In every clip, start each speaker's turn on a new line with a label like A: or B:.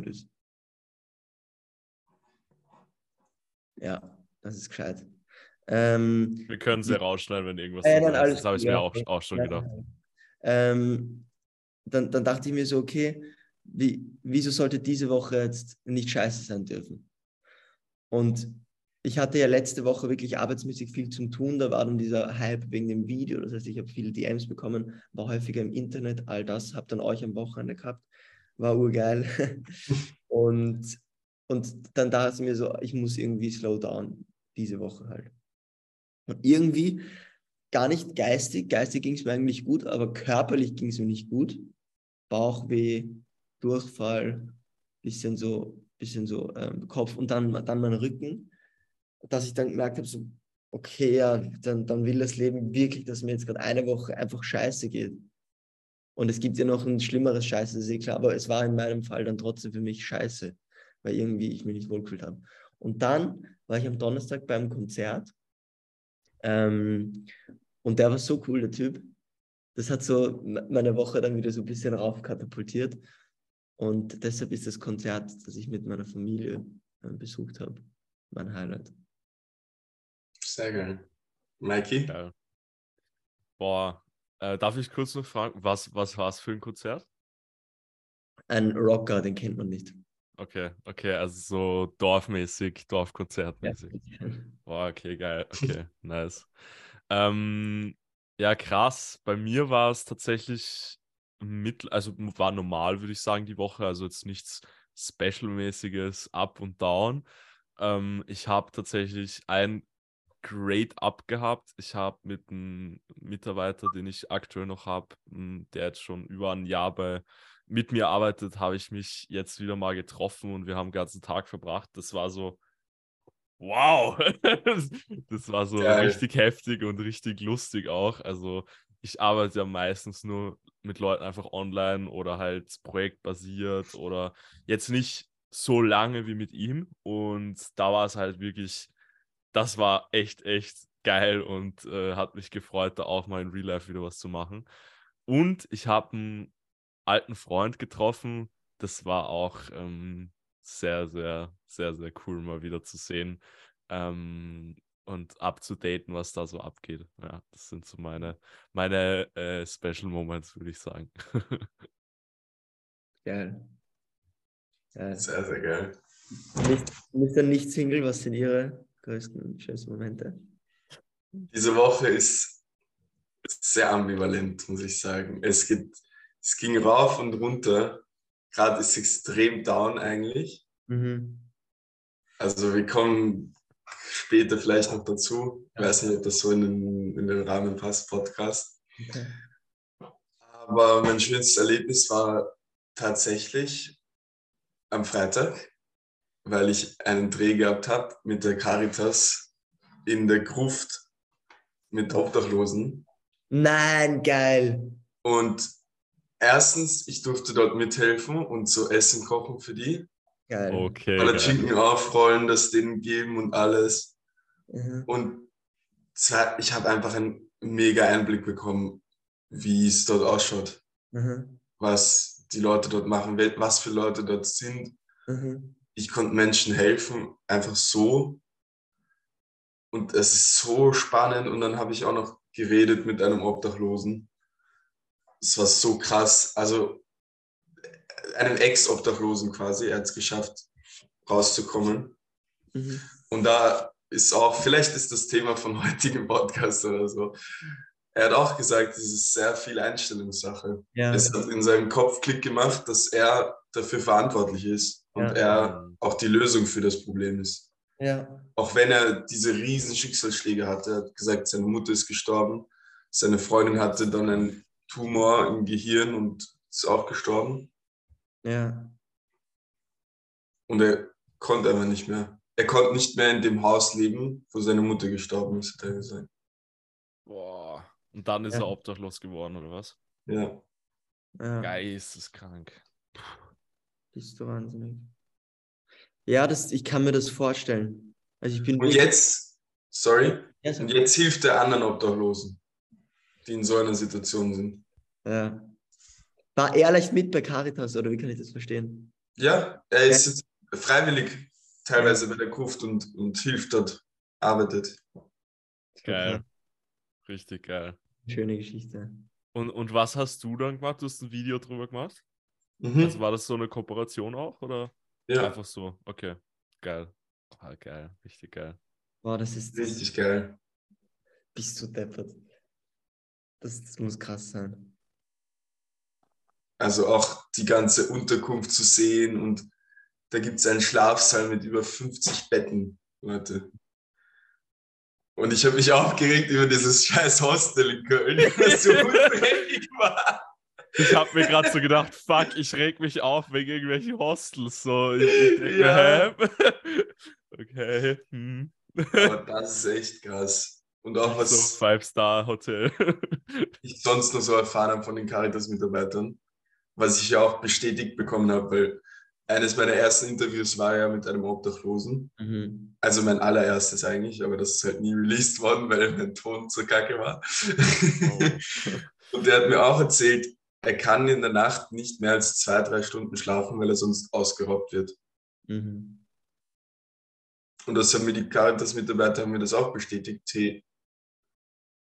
A: ist. Ja, das ist gescheit. Ähm,
B: Wir können sie rausschneiden, wenn irgendwas
A: Äh,
B: ist.
A: alles
B: Das habe ich
A: gut,
B: mir
A: ja.
B: auch, auch schon
A: Ja,
B: gedacht.
A: Ähm, dann, dann dachte ich mir so, okay, wie, wieso sollte diese Woche jetzt nicht scheiße sein dürfen? Und ich hatte ja letzte Woche wirklich arbeitsmäßig viel zum Tun. Da war dann dieser Hype wegen dem Video. Das heißt, ich habe viele DMs bekommen, war häufiger im Internet, all das. Habe dann euch am Wochenende gehabt. War urgeil. und, und dann dachte ich mir so, ich muss irgendwie slow down diese Woche halt. Und irgendwie gar nicht geistig. Geistig ging es mir eigentlich gut, aber körperlich ging es mir nicht gut. Bauchweh, Durchfall, bisschen so, bisschen so ähm, Kopf und dann, dann mein Rücken, dass ich dann gemerkt habe, so, okay, ja, dann, dann will das Leben wirklich, dass mir jetzt gerade eine Woche einfach scheiße geht. Und es gibt ja noch ein schlimmeres Scheiße, das ist eh klar, aber es war in meinem Fall dann trotzdem für mich scheiße, weil irgendwie ich mich nicht wohlgefühlt habe. Und dann war ich am Donnerstag beim Konzert ähm, und der war so cool, der Typ. Das hat so me- meine Woche dann wieder so ein bisschen raufkatapultiert. Und deshalb ist das Konzert, das ich mit meiner Familie äh, besucht habe, mein Highlight.
C: Sehr geil. Mikey?
B: Geil. Boah, äh, darf ich kurz noch fragen, was, was war es für ein Konzert?
A: Ein Rocker, den kennt man nicht.
B: Okay, okay, also so dorfmäßig, Dorfkonzertmäßig. Boah, okay, geil. Okay, nice. Ähm, ja, krass. Bei mir war es tatsächlich mittel, also war normal, würde ich sagen, die Woche. Also jetzt nichts Special-mäßiges, up und down. Ähm, ich habe tatsächlich ein Grade Up gehabt. Ich habe mit einem Mitarbeiter, den ich aktuell noch habe, der jetzt schon über ein Jahr bei mit mir arbeitet, habe ich mich jetzt wieder mal getroffen und wir haben den ganzen Tag verbracht. Das war so, wow, das war so
C: Geil.
B: richtig heftig und richtig lustig auch. Also ich arbeite ja meistens nur mit Leuten einfach online oder halt projektbasiert oder jetzt nicht so lange wie mit ihm. Und da war es halt wirklich, das war echt, echt geil und äh, hat mich gefreut, da auch mal in Real Life wieder was zu machen. Und ich habe einen alten Freund getroffen. Das war auch ähm, sehr, sehr, sehr, sehr cool, mal wieder zu sehen ähm, und abzudaten, was da so abgeht. Ja, das sind so meine, meine äh, Special Moments, würde ich sagen.
A: Geil. Geil.
C: Sehr, sehr geil.
A: Nicht, Mr. Nicht-Single, was sind Ihre größten schönsten Momente?
C: Diese Woche ist sehr ambivalent, muss ich sagen. Es, geht, es ging rauf und runter. Gerade ist extrem down eigentlich.
A: Mhm.
C: Also wir kommen später vielleicht noch dazu. Ich weiß nicht, ob das so in den, in den Rahmen passt, Podcast.
A: Okay.
C: Aber mein schönstes Erlebnis war tatsächlich am Freitag, weil ich einen Dreh gehabt habe mit der Caritas in der Gruft mit Obdachlosen.
A: Nein, geil.
C: Und erstens, ich durfte dort mithelfen und so Essen kochen für die.
A: Geil.
B: Okay.
C: Alle. Schinken aufrollen, das denen geben und alles.
A: Mhm.
C: Und zwar, ich habe einfach einen mega Einblick bekommen, wie es dort ausschaut,
A: Mhm.
C: was die Leute dort machen, was für Leute dort sind.
A: Mhm.
C: Ich konnte Menschen helfen, einfach so. Und es ist so spannend. Und dann habe ich auch noch geredet mit einem Obdachlosen. Es war so krass. Also einem Ex-Obdachlosen quasi. Er hat es geschafft, rauszukommen.
A: Mhm.
C: Und da ist auch, vielleicht ist das Thema vom heutigen Podcast oder so. Er hat auch gesagt, es ist sehr viel Einstellungssache.
A: Ja.
C: Es hat in seinem Kopf Klick gemacht, dass er dafür verantwortlich ist und
A: Ja.
C: er auch die Lösung für das Problem ist.
A: ja.
C: Auch wenn er diese riesen Schicksalsschläge hatte. Er hat gesagt, seine Mutter ist gestorben, seine Freundin hatte dann einen Tumor im Gehirn und ist auch gestorben.
A: Ja.
C: Und er konnte aber nicht mehr. Er konnte nicht mehr in dem Haus leben, wo seine Mutter gestorben ist, hat er gesagt.
B: Boah. Und dann ist
A: Ja.
B: er obdachlos geworden, oder was?
C: Ja.
A: ja.
B: Geisteskrank.
A: Bist du wahnsinnig. Ja, das, ich kann mir das vorstellen. Also ich bin
C: Und jetzt, sorry,
A: Ja,
C: und jetzt hilft er anderen Obdachlosen, die in so einer Situation sind.
A: ja. War er leicht mit bei Caritas oder wie kann ich das verstehen?
C: Ja, er ist jetzt freiwillig teilweise bei der Gruft und, und hilft dort, arbeitet.
B: Geil. Richtig geil.
A: Schöne Geschichte.
B: Und, und was hast du dann gemacht? Du hast ein Video drüber gemacht?
C: Mhm.
B: Also war das so eine Kooperation auch oder
C: ja,
B: einfach so? Okay, geil. Ah, geil, richtig geil.
A: Boah, das ist.
C: richtig geil.
A: Bist du deppert. Das, das muss krass sein.
C: Also auch die ganze Unterkunft zu sehen und da gibt es einen Schlafsaal mit über 50 Betten, Leute. Und ich habe mich aufgeregt über dieses scheiß Hostel in Köln, das so dreckig war.
B: Ich habe mir gerade so gedacht, fuck, ich reg mich auf wegen irgendwelchen Hostels. So, ich, ich denk mir,
C: Ja.
B: hä? okay. Hm.
C: Aber das ist echt krass. Und auch
B: So
C: was
B: Five-Star-Hotel.
C: ich sonst noch so erfahren habe von den Caritas-Mitarbeitern, was ich ja auch bestätigt bekommen habe, weil eines meiner ersten Interviews war ja mit einem Obdachlosen.
A: Mhm.
C: Also mein allererstes eigentlich, aber das ist halt nie released worden, weil mein Ton zur Kacke war. Und der hat mir auch erzählt, er kann in der Nacht nicht mehr als zwei, drei Stunden schlafen, weil er sonst ausgeraubt wird.
A: Mhm.
C: Und das haben mir die Caritas-Mitarbeiter haben mir das auch bestätigt. Hey,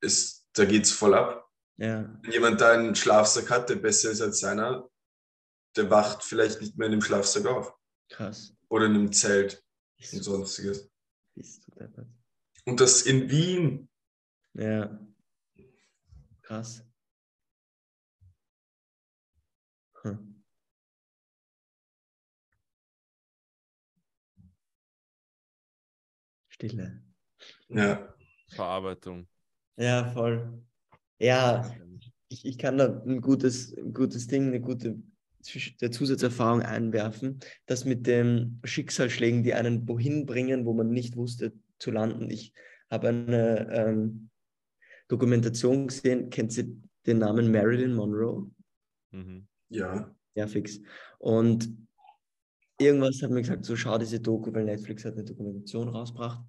C: es, da geht's voll ab.
A: Ja.
C: Wenn jemand da einen Schlafsack hat, der besser ist als seiner, der wacht vielleicht nicht mehr in dem Schlafsack auf.
A: Krass.
C: Oder in einem Zelt
A: Bist
C: und sonstiges.
A: bist du deppert.
C: Und das in Wien.
A: Ja. Krass. Hm. Stille.
C: Ja.
B: Verarbeitung.
A: Ja, voll. Ja, ich, ich kann da ein gutes, ein gutes Ding, eine gute der Zusatzerfahrung einwerfen, das mit den Schicksalsschlägen, die einen wohin bringen, wo man nicht wusste zu landen. Ich habe eine ähm, Dokumentation gesehen, kennt sie den Namen Marilyn Monroe?
B: Mhm.
C: Ja.
A: Ja, fix. Und irgendwas hat mir gesagt, so schau diese Doku, weil Netflix hat eine Dokumentation rausgebracht.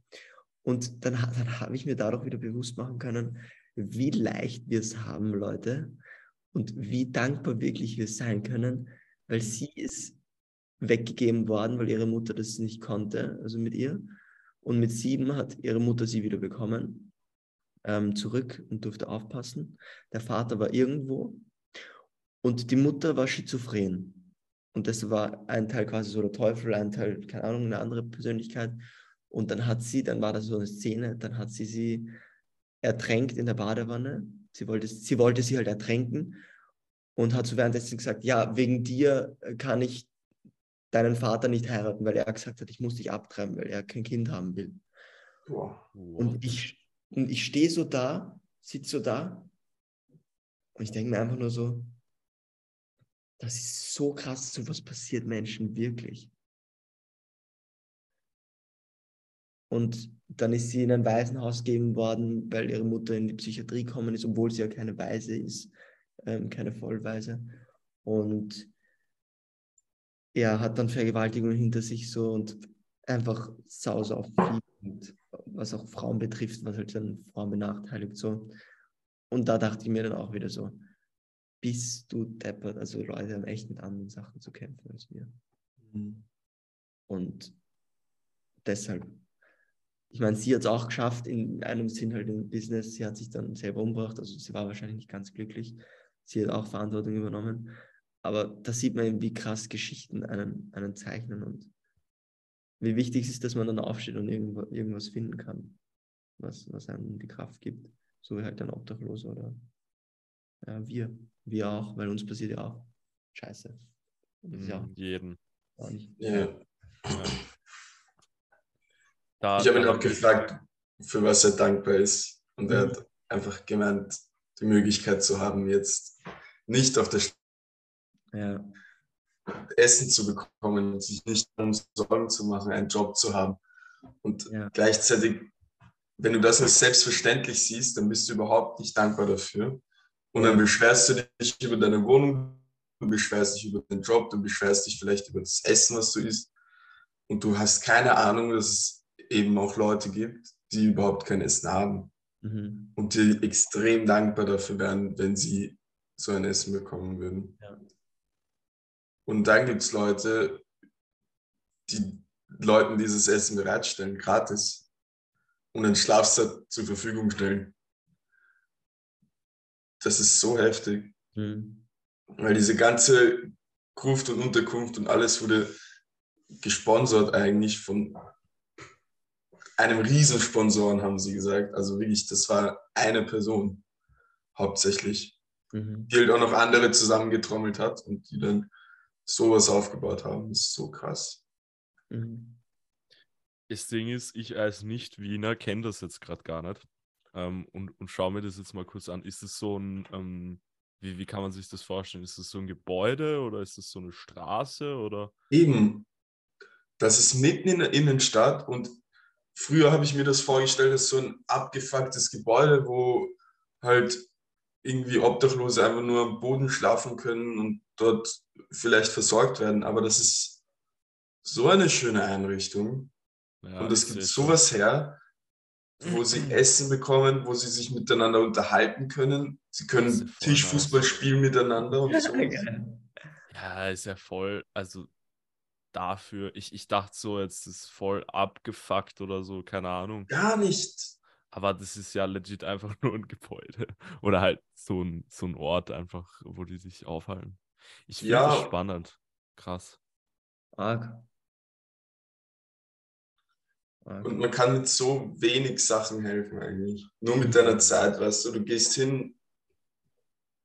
A: Und dann, dann habe ich mir dadurch wieder bewusst machen können, wie leicht wir es haben, Leute, und wie dankbar wirklich wir sein können, weil sie ist weggegeben worden, weil ihre Mutter das nicht konnte, also mit ihr. Und mit sieben hat ihre Mutter sie wieder bekommen, ähm, zurück und durfte aufpassen. Der Vater war irgendwo und die Mutter war schizophren. Und das war ein Teil quasi so der Teufel, ein Teil, keine Ahnung, eine andere Persönlichkeit. Und dann hat sie, dann war da so eine Szene, dann hat sie sie ertränkt in der Badewanne. Sie wollte, sie wollte sie halt ertränken und hat so währenddessen gesagt, ja, wegen dir äh, kann ich deinen Vater nicht heiraten, weil er gesagt hat, ich muss dich abtreiben, weil er kein Kind haben will.
C: Boah.
A: Und ich, und ich stehe so da, sitze so da und ich denke mir einfach nur so, das ist so krass, so was passiert Menschen wirklich. Und dann ist sie in ein Waisenhaus gegeben worden, weil ihre Mutter in die Psychiatrie gekommen ist, obwohl sie ja keine Waise ist, ähm, keine Vollweise. Und er hat dann Vergewaltigungen hinter sich so und einfach sauser auf viel, was auch Frauen betrifft, was halt dann Frauen benachteiligt so. Und da dachte ich mir dann auch wieder so, bist du deppert, also Leute haben echt mit anderen Sachen zu kämpfen als wir.
C: Mhm.
A: Und deshalb, ich meine, sie hat es auch geschafft, in einem Sinn halt im Business, sie hat sich dann selber umgebracht, also sie war wahrscheinlich nicht ganz glücklich. Sie hat auch Verantwortung übernommen. Aber da sieht man eben, wie krass Geschichten einen, einen zeichnen und wie wichtig es ist, dass man dann aufsteht und irgendwo, irgendwas finden kann, was, was einem die Kraft gibt. So wie halt ein Obdachloser oder ja, wir. Wir auch, weil uns passiert ja auch Scheiße. Und das ist ja
B: Mhm, Jeden.
C: Ja.
B: Da,
C: Ich habe ihn auch gefragt, für was er dankbar ist. Und er
A: Mhm.
C: hat einfach gemeint, die Möglichkeit zu haben, jetzt nicht auf der Straße
A: Ja,
C: Essen zu bekommen und sich nicht um Sorgen zu machen, einen Job zu haben. Und
A: Ja.
C: gleichzeitig, wenn du das als selbstverständlich siehst, dann bist du überhaupt nicht dankbar dafür. Und dann beschwerst du dich über deine Wohnung, du beschwerst dich über den Job, du beschwerst dich vielleicht über das Essen, was du isst. Und du hast keine Ahnung, dass es eben auch Leute gibt, die überhaupt kein Essen haben
A: mhm.
C: und die extrem dankbar dafür wären, wenn sie so ein Essen bekommen würden. Und dann gibt es Leute, die Leuten dieses Essen bereitstellen, gratis. Und einen Schlafsack zur Verfügung stellen. Das ist so heftig.
A: Mhm.
C: Weil diese ganze Gruft und Unterkunft und alles wurde gesponsert eigentlich von einem Riesensponsoren, haben sie gesagt. Also wirklich, das war eine Person hauptsächlich,
A: Mhm.
C: die halt auch noch andere zusammengetrommelt hat und die dann sowas aufgebaut haben. Das ist so krass.
A: Mhm.
B: Das Ding ist, ich als Nicht-Wiener kenne das jetzt gerade gar nicht. Ähm, und, und schau mir das jetzt mal kurz an. Ist es so ein, ähm, wie, wie kann man sich das vorstellen? Ist es so ein Gebäude oder ist es so eine Straße oder?
C: Eben, das ist mitten in der Innenstadt und früher habe ich mir das vorgestellt als so ein abgefucktes Gebäude, wo halt irgendwie Obdachlose einfach nur am Boden schlafen können und dort vielleicht versorgt werden. Aber das ist so eine schöne Einrichtung
B: Ja,
C: und es gibt sowas her, wo sie Essen bekommen, wo sie sich miteinander unterhalten können. Sie können Tischfußball
B: nice.
C: spielen miteinander und so.
B: Ja, ist ja voll, also dafür, ich, ich dachte so, jetzt ist voll abgefuckt oder so, keine Ahnung.
C: Gar nicht.
B: Aber das ist ja legit einfach nur ein Gebäude. Oder halt so ein, so ein Ort einfach, wo die sich aufhalten. Ich finde
C: Ja.
B: das spannend. Krass.
A: Arg. Arg.
C: Und man kann mit so wenig Sachen helfen eigentlich. Nur mit deiner Zeit, weißt du, du gehst hin,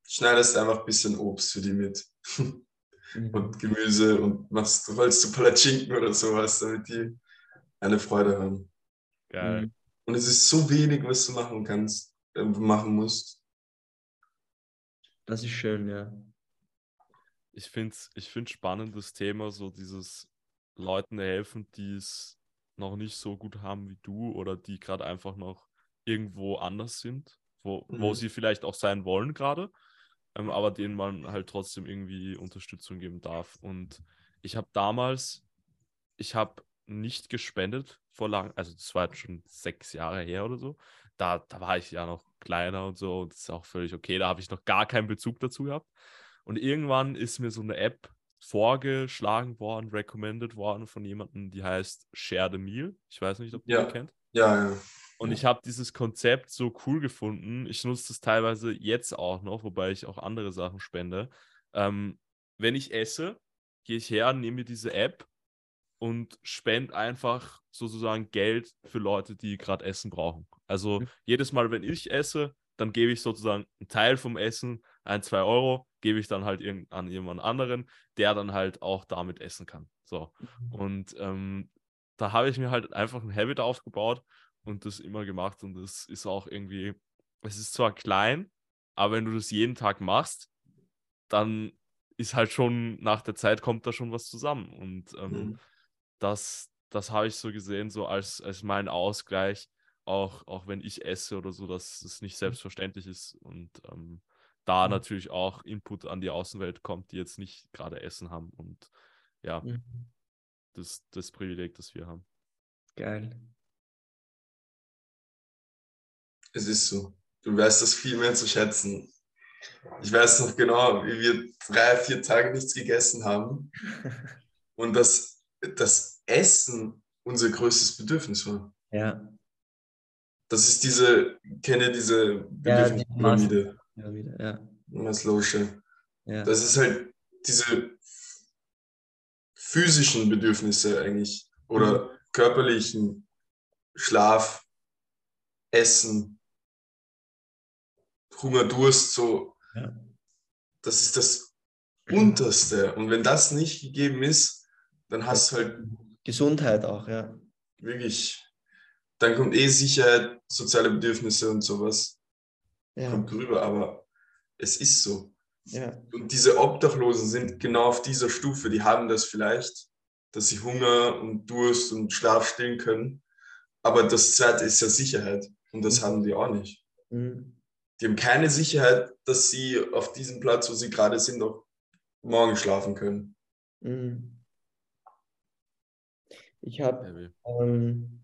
C: schneidest einfach ein bisschen Obst für die mit
A: Mhm.
C: und Gemüse und machst, rollst du Palatschinken oder sowas, damit die eine Freude haben.
B: Geil.
A: Mhm.
C: Und es ist so wenig, was du machen kannst, äh, machen musst.
A: Das ist schön, ja.
B: Ich finde es ich find's spannend, das Thema, so dieses Leuten helfen, die es noch nicht so gut haben wie du oder die gerade einfach noch irgendwo anders sind, wo, wo
C: Mhm.
B: sie vielleicht auch sein wollen gerade, ähm, aber denen man halt trotzdem irgendwie Unterstützung geben darf. Und ich habe damals, ich habe nicht gespendet vor lang, also das war jetzt schon sechs Jahre her oder so. Da, da war ich ja noch kleiner und so, und das ist auch völlig okay. Da habe ich noch gar keinen Bezug dazu gehabt. Und irgendwann ist mir so eine App vorgeschlagen worden, recommended worden von jemandem, die heißt Share the Meal. Ich weiß nicht, ob du
C: Ja.
B: die kennt.
C: Ja, ja.
B: Und ich habe dieses Konzept so cool gefunden. Ich nutze das teilweise jetzt auch noch, wobei ich auch andere Sachen spende. Ähm, wenn ich esse, gehe ich her, nehme mir diese App und spende einfach sozusagen Geld für Leute, die gerade Essen brauchen. Also
A: Mhm.
B: jedes Mal, wenn ich esse, dann gebe ich sozusagen einen Teil vom Essen, ein, zwei Euro, gebe ich dann halt irgend an jemand anderen, der dann halt auch damit essen kann. So. Und ähm, da habe ich mir halt einfach ein Habit aufgebaut und das immer gemacht. Und das ist auch irgendwie, es ist zwar klein, aber wenn du das jeden Tag machst, dann ist halt schon, nach der Zeit kommt da schon was zusammen. Und ähm,
C: Mhm.
B: das, das habe ich so gesehen, so als, als mein Ausgleich, auch, auch wenn ich esse oder so, dass es nicht selbstverständlich ist. Und ähm, da
A: Mhm.
B: natürlich auch Input an die Außenwelt kommt, die jetzt nicht gerade Essen haben. Und ja,
A: Mhm.
B: das, das Privileg, das wir haben.
A: Geil.
C: Es ist so. Du weißt das viel mehr zu schätzen. Ich weiß noch genau, wie wir drei, vier Tage nichts gegessen haben und dass das Essen unser größtes Bedürfnis war.
A: Ja.
C: Das ist diese, kenne diese
A: Ja, die
C: Bedürfnispyramide,
A: Ja, wieder. Ja.
C: Maslow'sche.
A: Ja.
C: Das ist halt diese physischen Bedürfnisse eigentlich oder körperlichen Schlaf, Essen, Hunger, Durst, so.
A: Ja.
C: Das ist das Unterste. Und wenn das nicht gegeben ist, dann hast du halt
A: Gesundheit auch, ja.
C: wirklich, dann kommt eh Sicherheit, soziale Bedürfnisse und sowas,
A: Ja.
C: kommt drüber, aber es ist so.
A: ja.
C: Und diese Obdachlosen sind genau auf dieser Stufe, die haben das vielleicht, dass sie Hunger und Durst und Schlaf stillen können. Aber das zweite ist ja Sicherheit. Und das
A: Mhm.
C: haben die auch nicht.
A: Mhm.
C: Die haben keine Sicherheit, dass sie auf diesem Platz, wo sie gerade sind, auch morgen schlafen können.
A: Mhm. Ich habe ähm,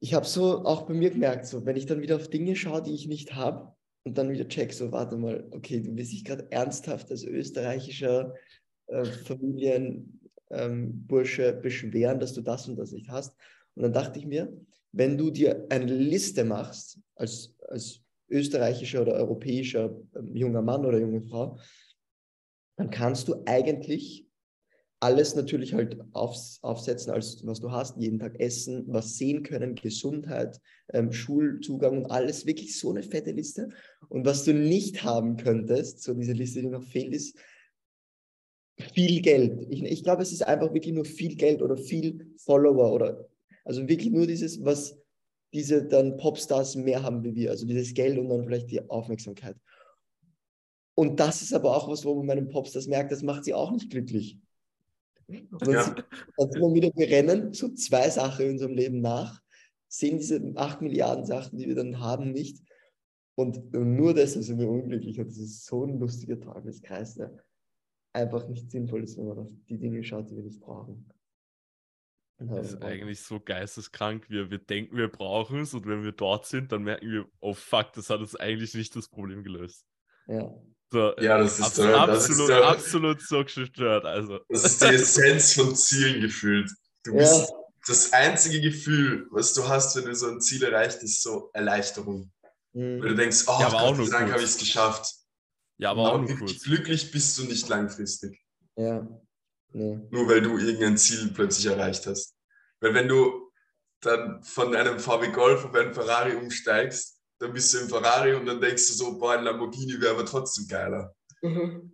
A: ich habe so auch bei mir gemerkt, so wenn ich dann wieder auf Dinge schaue, die ich nicht habe und dann wieder check, so warte mal, okay, du willst dich gerade ernsthaft als österreichischer äh, Familienbursche ähm, beschweren, dass du das und das nicht hast. Und dann dachte ich mir, wenn du dir eine Liste machst, als, als österreichischer oder europäischer ähm, junger Mann oder junge Frau, dann kannst du eigentlich alles natürlich halt aufs, aufsetzen, als was du hast, jeden Tag essen, was sehen können, Gesundheit, ähm, Schulzugang und alles, wirklich so eine fette Liste. Und was du nicht haben könntest, so diese Liste, die noch fehlt, ist viel Geld. Ich, ich glaube, es ist einfach wirklich nur viel Geld oder viel Follower oder also wirklich nur dieses, was diese dann Popstars mehr haben wie wir, also dieses Geld und dann vielleicht die Aufmerksamkeit. Und das ist aber auch was, wo man meinen Popstars merkt, das macht sie auch nicht glücklich. Und dann, ja. dann sieht man wieder, wir rennen so zwei Sachen in unserem Leben nach, sehen diese acht Milliarden Sachen, die wir dann haben, nicht. Und nur deshalb sind wir unglücklich. Und das ist so ein lustiger Tageskreis, der einfach nicht sinnvoll ist, wenn man auf die Dinge schaut, die wir nicht brauchen.
B: Das ist eigentlich so geisteskrank. Wir, wir denken, wir brauchen es und wenn wir dort sind, dann merken wir, oh fuck, das hat uns eigentlich nicht das Problem gelöst.
A: Ja.
C: So, ja, das ist,
B: absolut,
C: der,
B: das absolut, ist der, absolut so gestört. Also.
C: Das ist die Essenz von Zielen gefühlt. Du bist ja. das einzige Gefühl, was du hast, wenn du so ein Ziel erreicht, ist so Erleichterung. Mhm. Weil du denkst, oh ja, Gott sei Dank habe ich es geschafft.
B: Ja, aber, aber auch nur kurz.
C: Glücklich bist du nicht langfristig.
A: Ja.
C: Nee. Nur weil du irgendein Ziel plötzlich erreicht hast. Weil wenn du dann von einem VW Golf auf einen Ferrari umsteigst, dann bist du im Ferrari und dann denkst du so, boah, ein Lamborghini wäre aber trotzdem geiler.
B: Mhm.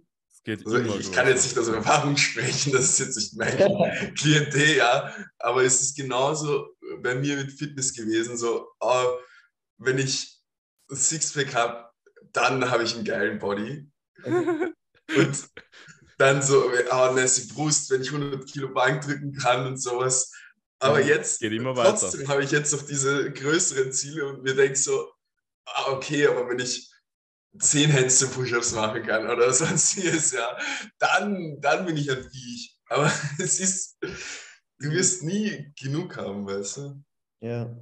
C: Also ich, ich kann jetzt nicht aus Erfahrung sprechen, das ist jetzt nicht mein Klientel, ja, aber es ist genauso bei mir mit Fitness gewesen, so, oh, wenn ich ein Sixpack habe, dann habe ich einen geilen Body. und dann so, oh, nässe Brust, wenn ich 100 Kilo Bank drücken kann und sowas. Aber jetzt, trotzdem habe ich jetzt noch diese größeren Ziele und mir denke so, ah, okay, aber wenn ich zehn Handstand-Push-Ups machen kann oder sonstiges, ja, dann, dann bin ich ein Viech. Aber es ist, du wirst nie genug haben, weißt du?
A: Ja.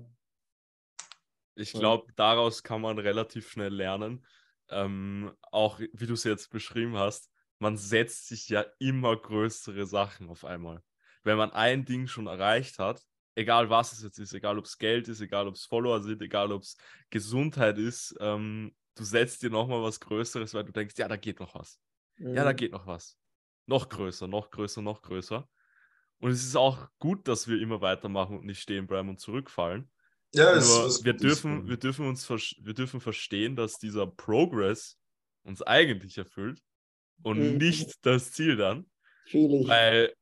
B: Ich glaube, daraus kann man relativ schnell lernen. Ähm, auch wie du es jetzt beschrieben hast, man setzt sich ja immer größere Sachen auf einmal. Wenn man ein Ding schon erreicht hat, egal was es jetzt ist, egal ob es Geld ist, egal ob es Follower sind, egal ob es Gesundheit ist, ähm, du setzt dir nochmal was Größeres, weil du denkst, ja, da geht noch was. Mhm. Ja, da mhm. geht noch was. Noch größer, noch größer, noch größer. Und es ist auch gut, dass wir immer weitermachen und nicht stehen bleiben und zurückfallen. Ja, Nur wir dürfen, wir dürfen uns wir dürfen verstehen, dass dieser Progress uns eigentlich erfüllt und mhm. nicht das Ziel dann. Weil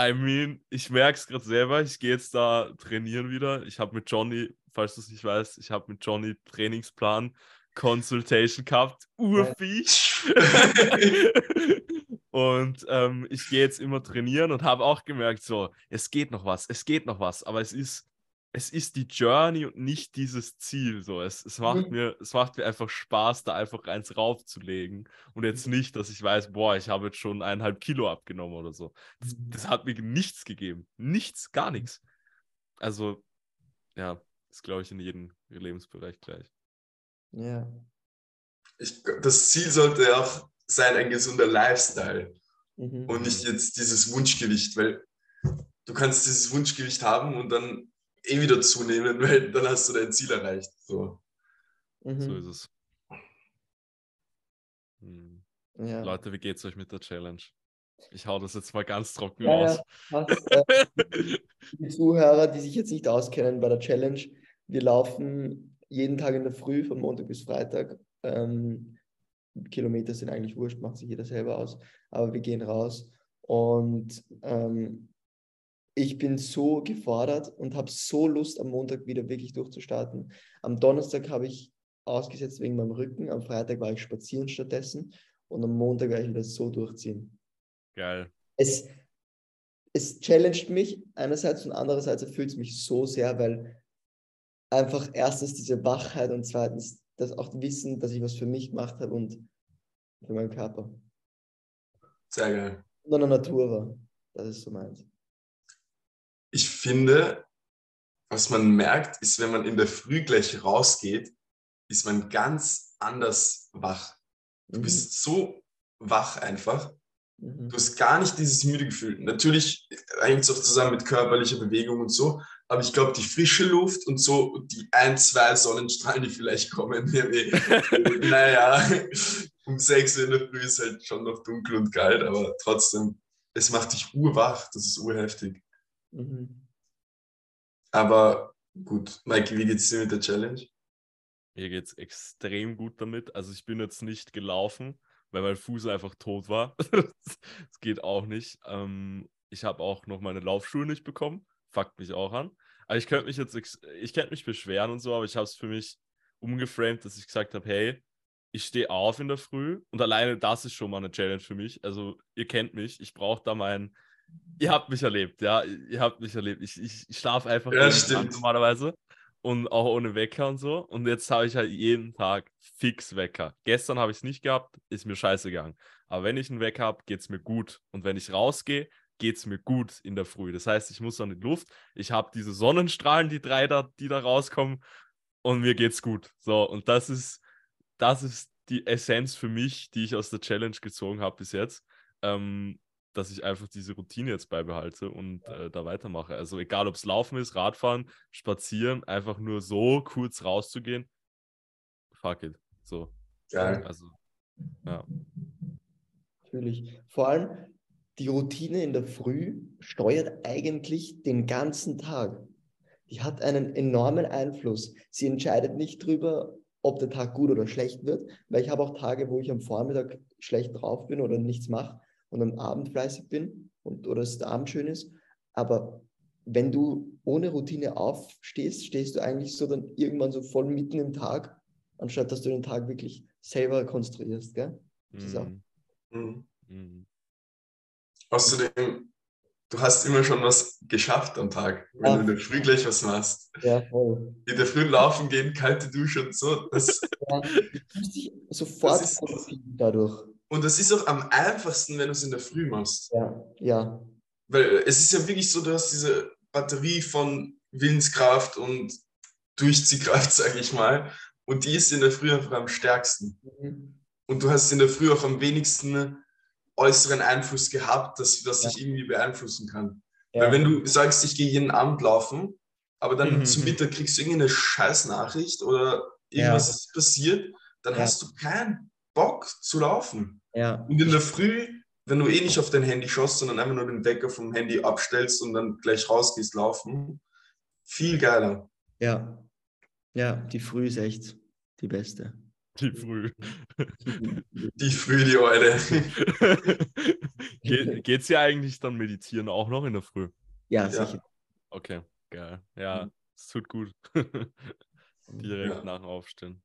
B: I mean, ich merke es gerade selber. Ich gehe jetzt da trainieren wieder. Ich habe mit Johnny, falls du es nicht weißt, ich habe mit Johnny Trainingsplan Consultation gehabt. Urviech. und ähm, ich gehe jetzt immer trainieren und habe auch gemerkt, so, es geht noch was, es geht noch was. Aber es ist es ist die Journey und nicht dieses Ziel. So. Es, es, macht mhm. mir, es macht mir einfach Spaß, da einfach eins raufzulegen. Und jetzt mhm. nicht, dass ich weiß, boah, ich habe jetzt schon eineinhalb Kilo abgenommen oder so. Das, mhm. das hat mir nichts gegeben. Nichts, gar nichts. Also, ja, ist, glaube ich, in jedem Lebensbereich gleich.
A: Ja.
C: Ich, das Ziel sollte auch sein, ein gesunder Lifestyle. Mhm. Und nicht jetzt dieses Wunschgewicht, weil du kannst dieses Wunschgewicht haben und dann eh wieder zunehmen, weil dann hast du dein Ziel erreicht. So,
B: mhm. so ist es. Hm. Ja. Leute, wie geht's euch mit der Challenge? Ich hau das jetzt mal ganz trocken ja, aus. Ja,
A: äh, die Zuhörer, die sich jetzt nicht auskennen bei der Challenge, wir laufen jeden Tag in der Früh von Montag bis Freitag. Ähm, Kilometer sind eigentlich wurscht, macht sich jeder selber aus. Aber wir gehen raus und ähm, ich bin so gefordert und habe so Lust, am Montag wieder wirklich durchzustarten. Am Donnerstag habe ich ausgesetzt wegen meinem Rücken. Am Freitag war ich spazieren stattdessen und am Montag werde ich wieder so durchziehen.
B: Geil.
A: Es, es challenged mich einerseits und andererseits erfüllt es mich so sehr, weil einfach erstens diese Wachheit und zweitens das auch Wissen, dass ich was für mich gemacht habe und für meinen Körper.
C: Sehr geil.
A: Und an der Natur war. Das ist so meins
C: ich finde, was man merkt, ist, wenn man in der Früh gleich rausgeht, ist man ganz anders wach. Du mhm. bist so wach einfach. Du hast gar nicht dieses müde Gefühl. Natürlich hängt es auch zusammen mit körperlicher Bewegung und so, aber ich glaube, die frische Luft und so die ein, zwei Sonnenstrahlen, die vielleicht kommen, naja, um 6 Uhr in der Früh ist halt schon noch dunkel und kalt, aber trotzdem, es macht dich urwach, das ist urheftig. Mhm. Aber gut, Mike, wie geht's dir mit der Challenge?
B: Mir geht's extrem gut damit. Also ich bin jetzt nicht gelaufen, weil mein Fuß einfach tot war. das geht auch nicht. Ähm, ich habe auch noch meine Laufschuhe nicht bekommen. Fuckt mich auch an. Aber ich könnte mich jetzt, ich könnte mich beschweren und so, aber ich habe es für mich umgeframed, dass ich gesagt habe, hey, ich stehe auf in der Früh und alleine das ist schon mal eine Challenge für mich. Also ihr kennt mich, ich brauche da mein, ihr habt mich erlebt, ja, ihr habt mich erlebt. Ich, ich, ich schlafe einfach
C: ja, stimmt.
B: normalerweise und auch ohne Wecker und so. Und jetzt habe ich halt jeden Tag fix Wecker. Gestern habe ich es nicht gehabt, ist mir scheiße gegangen. Aber wenn ich einen Wecker habe, geht es mir gut. Und wenn ich rausgehe, geht es mir gut in der Früh. Das heißt, ich muss an die Luft, ich habe diese Sonnenstrahlen, die drei da, die da rauskommen, und mir geht's gut. So, und das ist, das ist die Essenz für mich, die ich aus der Challenge gezogen habe bis jetzt. Ähm, dass ich einfach diese Routine jetzt beibehalte und äh, da weitermache. Also egal, ob es Laufen ist, Radfahren, Spazieren, einfach nur so kurz rauszugehen. Fuck it. So.
C: Geil.
B: Also, ja.
A: Natürlich. Vor allem, die Routine in der Früh steuert eigentlich den ganzen Tag. Die hat einen enormen Einfluss. Sie entscheidet nicht darüber, ob der Tag gut oder schlecht wird, weil ich habe auch Tage, wo ich am Vormittag schlecht drauf bin oder nichts mache und am Abend fleißig bin und, oder es der Abend schön ist. Aber wenn du ohne Routine aufstehst, stehst du eigentlich so dann irgendwann so voll mitten im Tag, anstatt dass du den Tag wirklich selber konstruierst. Gell?
C: Mhm. Mhm. Mhm. Außerdem, du hast immer schon was geschafft am Tag, wenn ja. du in der Früh gleich was machst.
A: Ja, voll.
C: In der Früh laufen gehen, kalte Dusche und so. Das,
A: ja, du fühlst dich sofort das ist, dadurch.
C: Und das ist auch am einfachsten, wenn du es in der Früh machst.
A: Ja, ja.
C: Weil es ist ja wirklich so, du hast diese Batterie von Willenskraft und Durchziehkraft, sage ich mal. Und die ist in der Früh einfach am stärksten. Mhm. Und du hast in der Früh auch am wenigsten äußeren Einfluss gehabt, dass das ja. dich irgendwie beeinflussen kann. Ja. Weil wenn du sagst, ich gehe jeden Abend laufen, aber dann mhm. zum Mittag kriegst du irgendeine Scheißnachricht oder irgendwas ja. ist passiert, dann hast du keinen Bock zu laufen.
A: Ja.
C: Und in der Früh, wenn du eh nicht auf dein Handy schaust, sondern einfach nur den Wecker vom Handy abstellst und dann gleich rausgehst laufen, viel geiler.
A: Ja. Ja, die Früh ist echt die beste.
B: Die Früh.
C: Die Früh, die Eule.
B: Ge geht's dir eigentlich dann meditieren auch noch in der Früh?
A: Ja, sicher. Ja.
B: Okay, geil. Ja, es tut gut. Direkt ja. nach Aufstehen.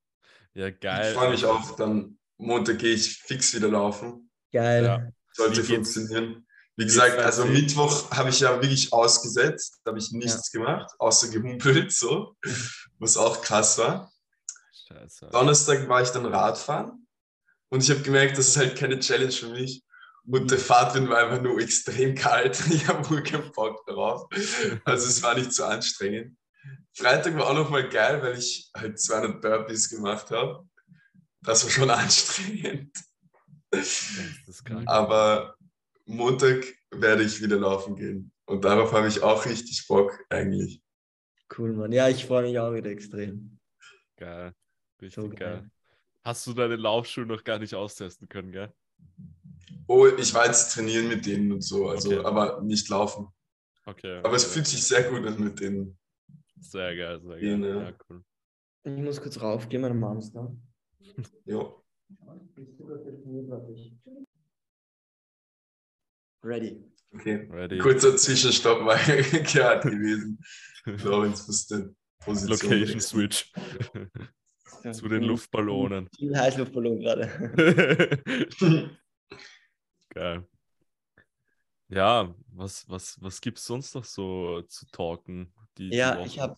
B: Ja, geil.
C: Ich freue mich auch, dann Montag gehe ich fix wieder laufen.
A: Geil. Ja.
C: Sollte funktionieren. Wie gesagt, also Mittwoch habe ich ja wirklich ausgesetzt, da habe ich nichts ja. gemacht, außer gehumpelt, so, was auch krass war. Scheiße. Donnerstag war ich dann Radfahren und ich habe gemerkt, das ist halt keine Challenge für mich. Und der Fahrtwind war einfach nur extrem kalt. Ich habe wohl keinen Bock darauf. Also es war nicht so anstrengend. Freitag war auch nochmal geil, weil ich halt 200 Burpees gemacht habe. Das war schon anstrengend. Aber Montag werde ich wieder laufen gehen. Und darauf habe ich auch richtig Bock eigentlich.
A: Cool, Mann. Ja, ich freue mich auch wieder extrem.
B: Geil. Richtig so geil. geil. Hast du deine Laufschuhe noch gar nicht austesten können, gell?
C: Oh, ich war jetzt trainieren mit denen und so, also okay. aber nicht laufen.
B: Okay.
C: Aber es fühlt sich sehr gut an mit denen.
B: Sehr geil, sehr geil. Ja, ja cool.
A: Ich muss kurz raufgehen, meine Mom ist da.
C: Ja.
A: Ready.
C: Okay.
B: Ready.
C: Kurzer Zwischenstopp war gerade gewesen. Lorenz musste
B: Position. Location Switch. Zu den Luftballonen.
A: Ein Heißluftballon gerade.
B: Geil. Ja, was, was, was gibt es sonst noch so zu talken?
A: Die, ja, ich habe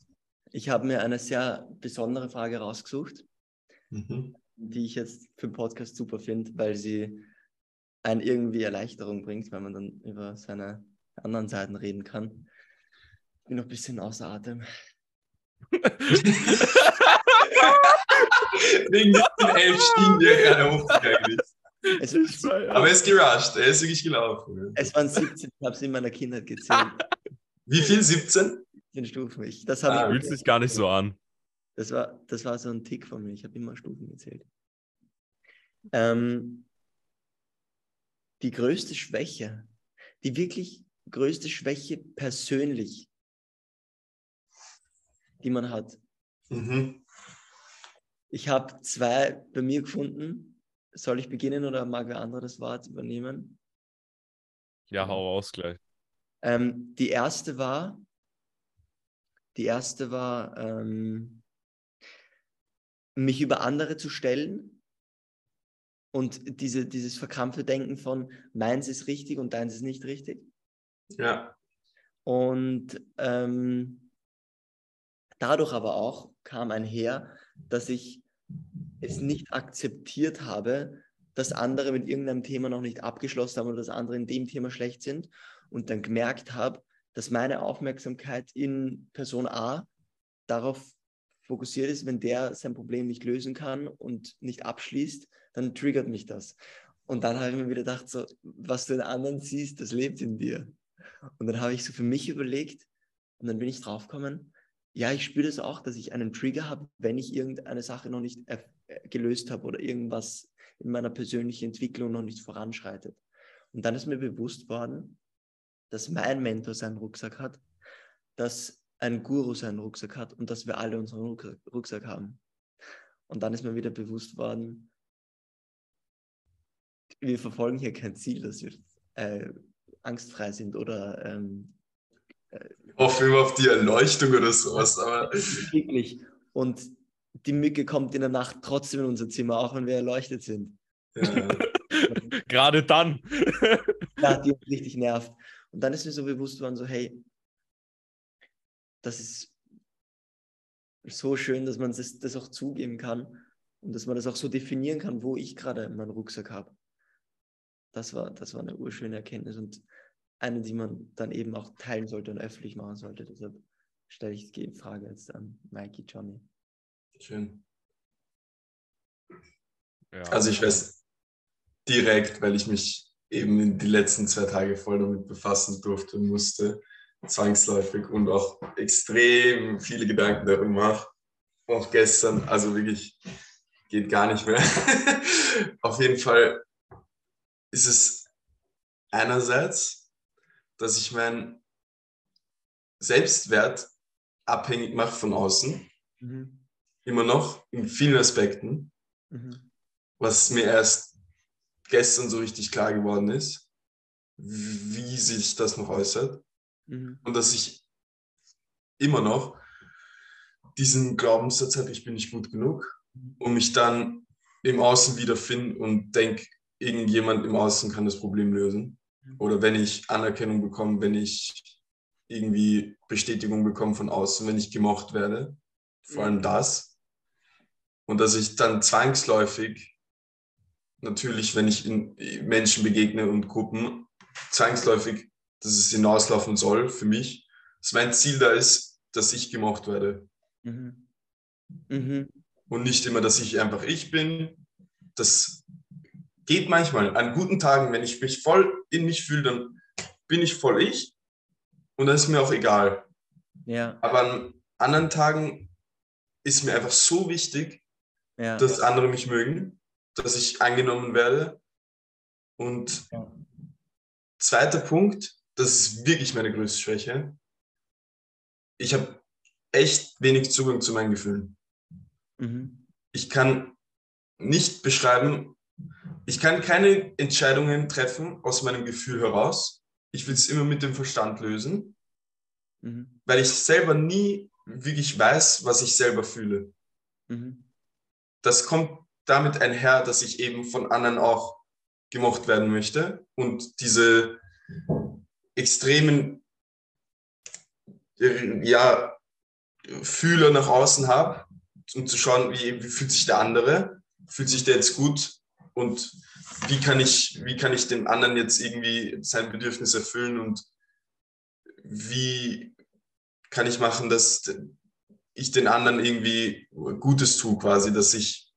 A: ich hab mir eine sehr besondere Frage rausgesucht. Mhm die ich jetzt für den Podcast super finde, weil sie einen irgendwie Erleichterung bringt, weil man dann über seine anderen Seiten reden kann. Ich bin noch ein bisschen außer Atem.
C: Wegen den elf Stunden, der gerade hochgegangen ist.
A: Es,
C: Aber er ist gerusht, er ist wirklich gelaufen.
A: es waren 17, ich habe es in meiner Kindheit gezählt.
C: Wie viel? 17?
A: 17 Stufen. Ich, das,
C: Ah,
A: ich,
B: Fühlt sich gar nicht so an.
A: Das, war, das war so ein Tick von mir. Ich habe immer Stufen gezählt. Ähm, die größte Schwäche, die wirklich größte Schwäche persönlich, die man hat.
C: Mhm.
A: Ich habe zwei bei mir gefunden. Soll ich beginnen oder mag wer andere das Wort übernehmen?
B: Ja, hau raus gleich.
A: Ähm, die erste war, die erste war, ähm, mich über andere zu stellen und diese, dieses verkrampfte Denken von meins ist richtig und deins ist nicht richtig.
C: Ja.
A: Und ähm, dadurch aber auch kam einher, dass ich es nicht akzeptiert habe, dass andere mit irgendeinem Thema noch nicht abgeschlossen haben oder dass andere in dem Thema schlecht sind und dann gemerkt habe, dass meine Aufmerksamkeit in Person A darauf fokussiert ist, wenn der sein Problem nicht lösen kann und nicht abschließt, dann triggert mich das. Und dann habe ich mir wieder gedacht, so, was du in anderen siehst, das lebt in dir. Und dann habe ich so für mich überlegt und dann bin ich draufgekommen, ja, ich spüre das auch, dass ich einen Trigger habe, wenn ich irgendeine Sache noch nicht äh, gelöst habe oder irgendwas in meiner persönlichen Entwicklung noch nicht voranschreitet. Und dann ist mir bewusst worden, dass mein Mentor seinen Rucksack hat, dass ein Guru seinen Rucksack hat und dass wir alle unseren Rucksack, Rucksack haben. Und dann ist mir wieder bewusst worden, wir verfolgen hier kein Ziel, dass wir äh, angstfrei sind oder ähm,
C: Hoffe immer auf die Erleuchtung oder sowas, aber
A: wirklich. Und die Mücke kommt in der Nacht trotzdem in unser Zimmer, auch wenn wir erleuchtet sind.
C: ja.
B: Gerade dann.
A: Ja, die uns richtig nervt. Und dann ist mir so bewusst worden, so hey, das ist so schön, dass man das, das auch zugeben kann und dass man das auch so definieren kann, wo ich gerade meinen Rucksack habe. Das war, das war eine urschöne Erkenntnis und eine, die man dann eben auch teilen sollte und öffentlich machen sollte. Deshalb stelle ich die Frage jetzt an Mikey, Johnny.
C: Schön.
B: Ja.
C: Also ich weiß direkt, weil ich mich eben in die letzten zwei Tage voll damit befassen durfte und musste, zwangsläufig und auch extrem viele Gedanken darüber mache. Auch gestern, also wirklich geht gar nicht mehr. Auf jeden Fall ist es einerseits, dass ich meinen Selbstwert abhängig mache von außen,
A: Mhm.
C: immer noch in vielen Aspekten,
A: Mhm.
C: was mir erst gestern so richtig klar geworden ist, wie sich das noch äußert
A: Mhm.
C: und dass ich immer noch diesen Glaubenssatz habe, ich bin nicht gut genug und mich dann im Außen wiederfinde und denke, irgendjemand im Außen kann das Problem lösen. Oder wenn ich Anerkennung bekomme, wenn ich irgendwie Bestätigung bekomme von außen, wenn ich gemocht werde, vor allem
A: Mhm.
C: das. Und dass ich dann zwangsläufig, natürlich, wenn ich in Menschen begegne und Gruppen, zwangsläufig, dass es hinauslaufen soll für mich, dass mein Ziel da ist, dass ich gemocht werde.
A: Mhm. Mhm.
C: Und nicht immer, dass ich einfach ich bin. Das geht manchmal. An guten Tagen, wenn ich mich voll in mich fühle, dann bin ich voll ich. Und dann ist mir auch egal.
A: Ja,
C: Aber an anderen Tagen ist mir einfach so wichtig,
A: ja.
C: dass andere mich mögen, dass ich angenommen werde. Und
A: Ja.
C: zweiter Punkt, das ist wirklich meine größte Schwäche. Ich habe echt wenig Zugang zu meinen Gefühlen.
A: Mhm.
C: Ich kann nicht beschreiben, ich kann keine Entscheidungen treffen aus meinem Gefühl heraus. Ich will es immer mit dem Verstand lösen,
A: Mhm.
C: weil ich selber nie wirklich weiß, was ich selber fühle.
A: Mhm.
C: das kommt damit einher, dass ich eben von anderen auch gemocht werden möchte und diese extremen äh, ja, Fühler nach außen habe, um zu schauen, wie, wie fühlt sich der andere, fühlt sich der jetzt gut und wie kann ich, wie kann ich dem anderen jetzt irgendwie sein Bedürfnis erfüllen und wie kann ich machen, dass ich den anderen irgendwie Gutes tue, quasi, dass ich,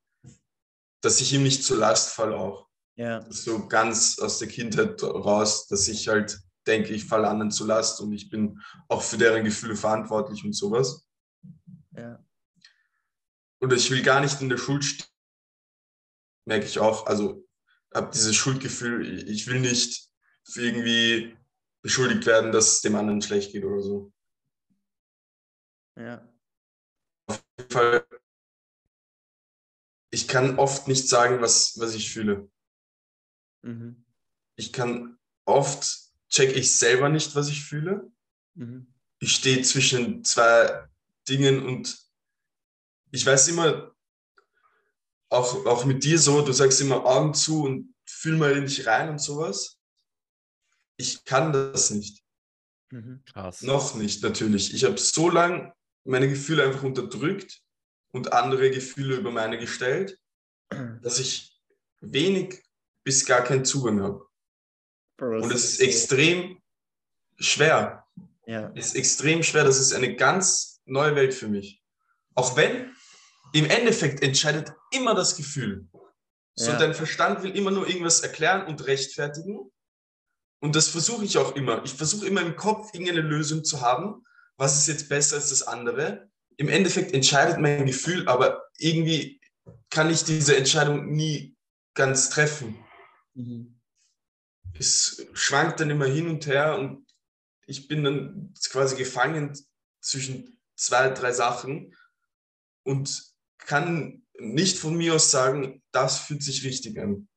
C: dass ich ihm nicht zur Last falle auch.
A: Ja.
C: So ganz aus der Kindheit raus, dass ich halt denke, ich falle anderen zu Last und ich bin auch für deren Gefühle verantwortlich und sowas.
A: Ja.
C: Und ich will gar nicht in der Schuld stehen, merke ich auch. Also habe dieses Schuldgefühl, ich will nicht irgendwie beschuldigt werden, dass es dem anderen schlecht geht oder so.
A: Ja.
C: Auf jeden Fall, ich kann oft nicht sagen, was, was ich fühle.
A: Mhm.
C: Ich kann oft, check ich selber nicht, was ich fühle.
A: Mhm.
C: Ich stehe zwischen zwei Dingen und ich weiß immer, auch, auch mit dir so, du sagst immer Augen zu und fühl mal in dich rein und sowas. Ich kann das nicht.
A: Mhm.
B: Krass.
C: Noch nicht, natürlich. Ich habe so lange meine Gefühle einfach unterdrückt und andere Gefühle über meine gestellt, dass ich wenig bis gar keinen Zugang habe. Und es ist extrem schwer.
A: Ja.
C: Es ist extrem schwer. Das ist eine ganz neue Welt für mich. Auch wenn im Endeffekt entscheidet immer das Gefühl. So,
A: Ja.
C: dein Verstand will immer nur irgendwas erklären und rechtfertigen. Und das versuche ich auch immer. Ich versuche immer im Kopf irgendeine Lösung zu haben. Was ist jetzt besser als das andere? Im Endeffekt entscheidet mein Gefühl, aber irgendwie kann ich diese Entscheidung nie ganz treffen
A: Mhm.
C: Es schwankt dann immer hin und her und ich bin dann quasi gefangen zwischen zwei, drei Sachen und kann nicht von mir aus sagen, das fühlt sich richtig an.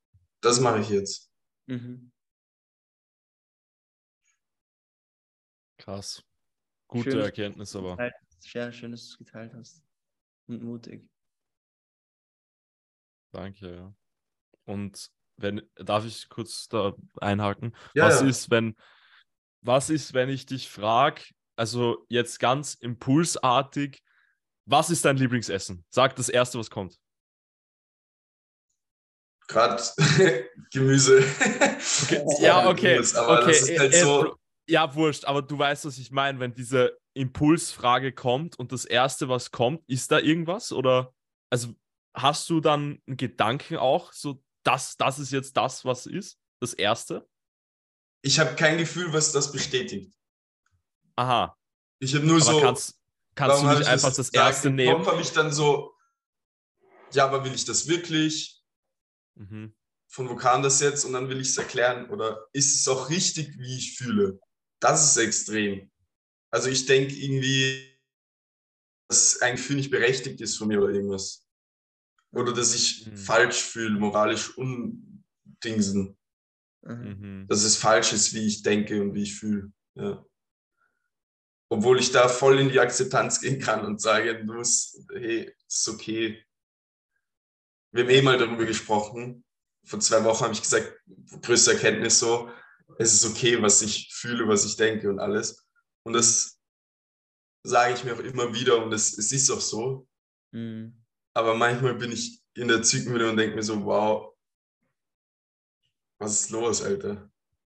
C: Das mache ich jetzt.
A: Mhm.
B: Krass. Gute
A: Schön.
B: Erkenntnis aber.
A: Ja, schön, dass du es geteilt hast. Und mutig.
B: Danke, ja. Und wenn, darf ich kurz da einhaken?
C: Ja,
B: was
C: ja.
B: ist, wenn, was ist, wenn ich dich frage, also jetzt ganz impulsartig, was ist dein Lieblingsessen? Sag das erste, was kommt.
C: Gerade Gemüse.
B: Ja, okay.
C: Aber
B: okay.
C: das ist halt
B: äh, äh,
C: so.
B: Ja, wurscht, aber du weißt, was ich meine, wenn diese Impulsfrage kommt und das erste, was kommt, ist da irgendwas? Oder also hast du dann einen Gedanken auch, so das, das ist jetzt das, was ist? Das erste?
C: Ich habe kein Gefühl, was das bestätigt.
B: Aha.
C: Ich habe nur
B: Aber
C: so.
B: kannst, kannst du nicht
C: ich
B: einfach das
C: gesagt?
B: erste
C: Im
B: nehmen?
C: Habe ich dann so, ja, aber will ich das wirklich?
B: Mhm.
C: von wo kam das jetzt und dann will ich es erklären oder ist es auch richtig, wie ich fühle? Das ist extrem. Also ich denke irgendwie, dass ein Gefühl nicht berechtigt ist von mir oder irgendwas. Oder dass ich
B: Mhm.
C: falsch fühle, moralisch undingsen.
A: Mhm.
B: Mhm.
C: Dass es falsch ist, wie ich denke und wie ich fühle. Ja. Obwohl ich da voll in die Akzeptanz gehen kann und sage, du musst, hey, ist okay. Wir haben eh mal darüber gesprochen. Vor zwei Wochen habe ich gesagt, größte Erkenntnis so, es ist okay, was ich fühle, was ich denke und alles. Und das sage ich mir auch immer wieder und es, es ist auch so.
A: Mhm.
C: Aber manchmal bin ich in der Zwickmühle und denke mir so, wow, was ist los, Alter?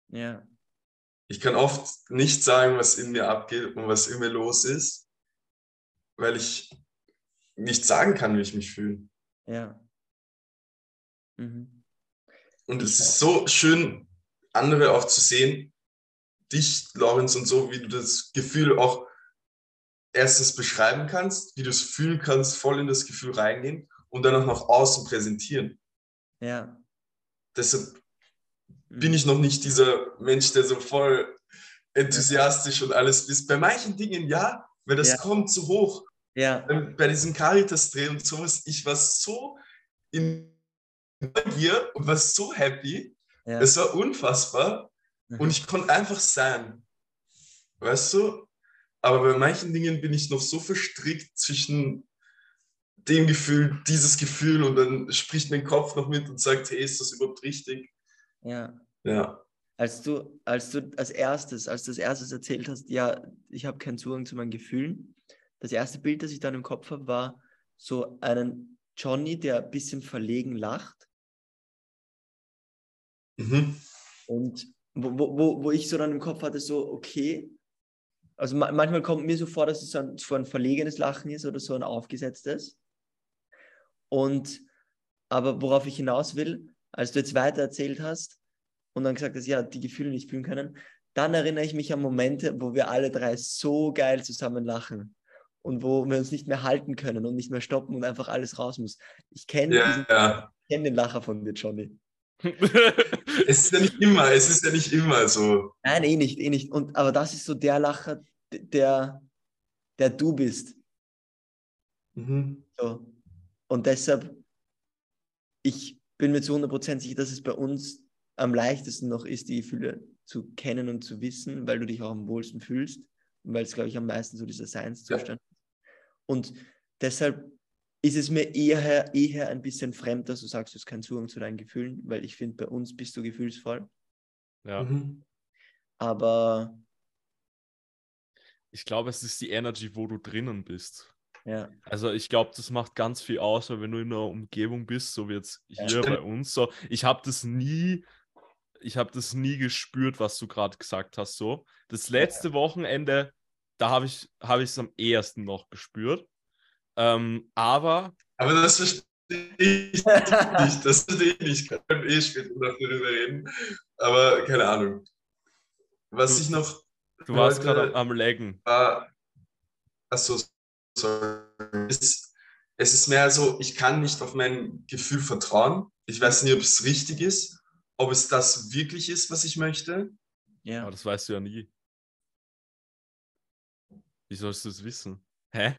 A: Ja.
C: Ich kann oft nicht sagen, was in mir abgeht und was in mir los ist, weil ich nicht sagen kann, wie ich mich fühle.
A: Ja. Mhm.
C: Und es ist so schön, andere auch zu sehen, dich, Lorenz und so, wie du das Gefühl auch erstens beschreiben kannst, wie du es fühlen kannst, voll in das Gefühl reingehen und dann auch nach außen präsentieren.
A: Ja.
C: Deshalb
A: Mhm.
C: bin ich noch nicht dieser Mensch, der so voll enthusiastisch und alles ist. Bei manchen Dingen ja, weil das
A: Ja.
C: kommt so hoch.
A: Ja.
C: Bei- Bei diesem Caritas-Dreh und sowas, ich war so in Neugier und war so happy.
A: Ja.
C: Es war unfassbar
A: Mhm.
C: und ich konnte einfach sein. Weißt du? Aber bei manchen Dingen bin ich noch so verstrickt zwischen dem Gefühl, dieses Gefühl und dann spricht mein Kopf noch mit und sagt, hey, ist das überhaupt richtig?
A: ja.
C: Ja.
A: Als du, als du als erstes, als du als erstes erzählt hast, ja, ich habe keinen Zugang zu meinen Gefühlen, das erste Bild, das ich dann im Kopf habe, war so einen Johnny, der ein bisschen verlegen lacht
C: Mhm.
A: und wo, wo, wo, wo ich so dann im Kopf hatte, so, okay, also ma manchmal kommt mir so vor, dass es so ein, so ein verlegenes Lachen ist oder so ein aufgesetztes. Und aber worauf ich hinaus will, als du jetzt weiter erzählt hast und dann gesagt hast, ja, die Gefühle nicht fühlen können, dann erinnere ich mich an Momente, wo wir alle drei so geil zusammen lachen und wo wir uns nicht mehr halten können und nicht mehr stoppen und einfach alles raus muss. Ich kenne
C: Ja, ja.
A: kenn den Lacher von dir, Johnny.
C: Es ist ja nicht immer, es ist ja nicht immer so.
A: Nein, eh nicht, eh nicht. Und, aber das ist so der Lacher, der, der du bist.
C: Mhm.
A: So. Und deshalb, ich bin mir zu 100% sicher, dass es bei uns am leichtesten noch ist, die Gefühle zu kennen und zu wissen, weil du dich auch am wohlsten fühlst. Und weil es, glaube ich, am meisten so dieser Seinszustand ist. Und deshalb ist es mir eher, eher ein bisschen fremd, dass du sagst, du hast keinen Zugang zu deinen Gefühlen, weil ich finde, bei uns bist du gefühlsvoll.
B: ja.
C: Mhm.
A: Aber
B: Ich glaube, es ist die Energy, wo du drinnen bist.
A: ja,
B: Also ich glaube, das macht ganz viel aus, weil wenn du in einer Umgebung bist, so wie jetzt
A: Ja,
B: hier
C: stimmt.
B: bei uns, so, ich habe das nie, ich habe das nie gespürt, was du gerade gesagt hast. So, das letzte Wochenende, da habe ich, habe ich es am ehesten noch gespürt. Ähm, aber
C: Aber das verstehe ich nicht. Das verstehe ich nicht. Wir können eh später noch darüber reden. Aber keine Ahnung. Was
B: Du-
C: ich noch
B: du warst gerade am, am Laggen.
C: war. Achso, sorry. Es, es ist mehr so, ich kann nicht auf mein Gefühl vertrauen. Ich weiß nicht, ob es richtig ist, ob es das wirklich ist, was ich möchte.
A: ja.
B: Aber das weißt du ja nie. Wie sollst du es wissen? Hä?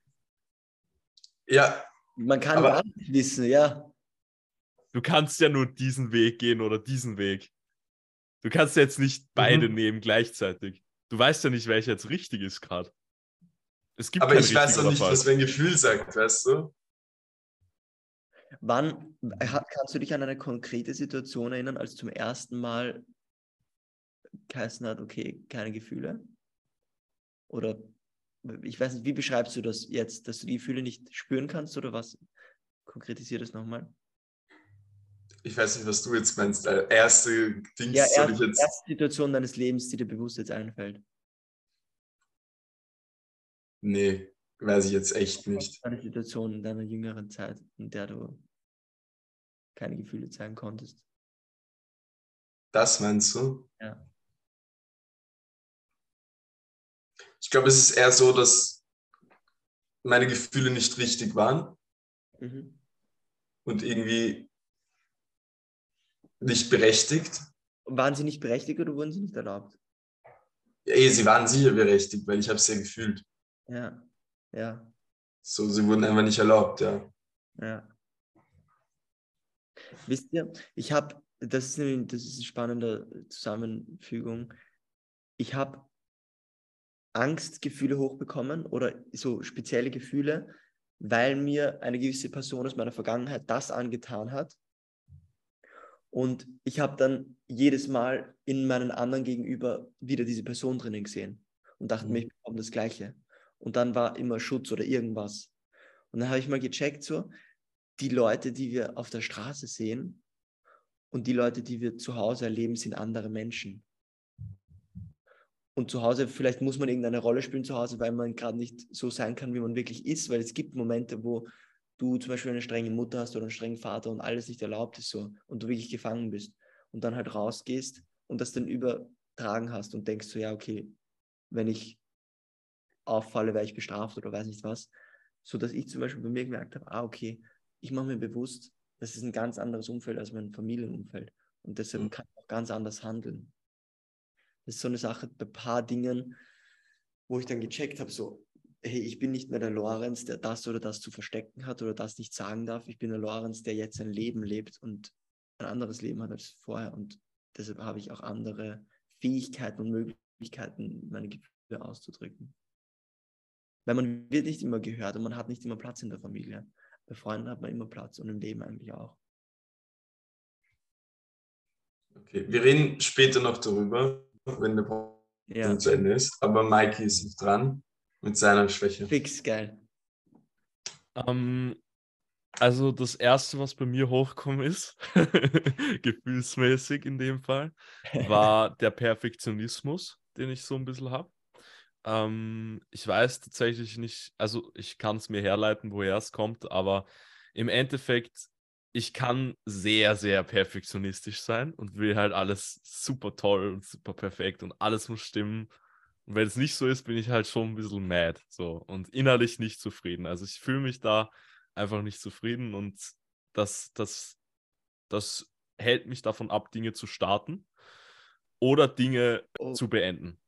C: Ja,
A: Man kann
C: Aber-
A: gar nicht wissen, ja.
B: Du kannst ja nur diesen Weg gehen oder diesen Weg. Du kannst jetzt nicht beide
C: Mhm.
B: nehmen gleichzeitig. Du weißt ja nicht, welcher jetzt richtig ist gerade. Es gibt
C: aber ich weiß
B: oder
C: nicht, was mein Gefühl sagt, weißt du?
A: Wann ha- kannst du dich an eine konkrete Situation erinnern, als zum ersten Mal geheißen hat, okay, keine Gefühle? Oder ich weiß nicht, wie beschreibst du das jetzt, dass du die Gefühle nicht spüren kannst oder was? Konkretisier das nochmal.
C: Ich weiß nicht, was du jetzt meinst. Äh, Erste Dings
A: Ja, erst,
C: jetzt.
A: erste Situation deines Lebens, die dir bewusst jetzt einfällt.
C: Nee, weiß ich jetzt echt nicht.
A: Eine Situation in deiner jüngeren Zeit, in der du keine Gefühle zeigen konntest.
C: Das meinst du?
A: Ja.
C: Ich glaube, es ist eher so, dass meine Gefühle nicht richtig waren
A: Mhm.
C: und irgendwie nicht berechtigt.
A: Und waren sie nicht berechtigt oder wurden sie nicht erlaubt?
C: Ja, eh, sie waren sicher berechtigt, weil ich habe es ja gefühlt.
A: Ja, ja,
C: So, sie wurden einfach nicht erlaubt, ja.
A: ja. Wisst ihr, ich habe, das ist, nämlich- das ist eine spannende Zusammenfügung. Ich habe Angstgefühle hochbekommen oder so spezielle Gefühle, weil mir eine gewisse Person aus meiner Vergangenheit das angetan hat. Und ich habe dann jedes Mal in meinen anderen gegenüber wieder diese Person drinnen gesehen und dachte
C: Mhm.
A: mir, ich bekomme das Gleiche. Und dann war immer Schutz oder irgendwas. Und dann habe ich mal gecheckt, so, die Leute, die wir auf der Straße sehen und die Leute, die wir zu Hause erleben, sind andere Menschen. Und zu Hause, vielleicht muss man irgendeine Rolle spielen zu Hause, weil man gerade nicht so sein kann, wie man wirklich ist, weil es gibt Momente, wo du zum Beispiel eine strenge Mutter hast oder einen strengen Vater und alles nicht erlaubt ist so und du wirklich gefangen bist und dann halt rausgehst und das dann übertragen hast und denkst so, ja, okay, wenn ich auffalle, werde ich bestraft oder weiß nicht was, so dass ich zum Beispiel bei mir gemerkt habe, ah, okay, ich mache mir bewusst, das ist ein ganz anderes Umfeld als mein Familienumfeld und deshalb
C: Mhm.
A: kann ich auch ganz anders handeln. Das ist so eine Sache bei ein paar Dingen, wo ich dann gecheckt habe, so, hey, ich bin nicht mehr der Lorenz, der das oder das zu verstecken hat oder das nicht sagen darf. Ich bin der Lorenz, der jetzt sein Leben lebt und ein anderes Leben hat als vorher. Und deshalb habe ich auch andere Fähigkeiten und Möglichkeiten, meine Gefühle auszudrücken. Weil man wird nicht immer gehört und man hat nicht immer Platz in der Familie. Bei Freunden hat man immer Platz und im Leben eigentlich auch.
C: Okay, wir reden später noch darüber, wenn der Podcast
A: Ja,
C: zu Ende ist. Aber Mikey ist dran mit seiner Schwäche.
A: fix geil.
B: Ähm, also das erste, was bei mir hochgekommen ist, gefühlsmäßig in dem Fall, war der Perfektionismus, den ich so ein bisschen habe. Ähm, ich weiß tatsächlich nicht, also ich kann es mir herleiten, woher es kommt, aber im Endeffekt ich kann sehr, sehr perfektionistisch sein und will halt alles super toll und super perfekt und alles muss stimmen. Und wenn es nicht so ist, bin ich halt schon ein bisschen mad so und innerlich nicht zufrieden. Also ich fühle mich da einfach nicht zufrieden und das, das, das hält mich davon ab, Dinge zu starten oder Dinge oh. zu beenden.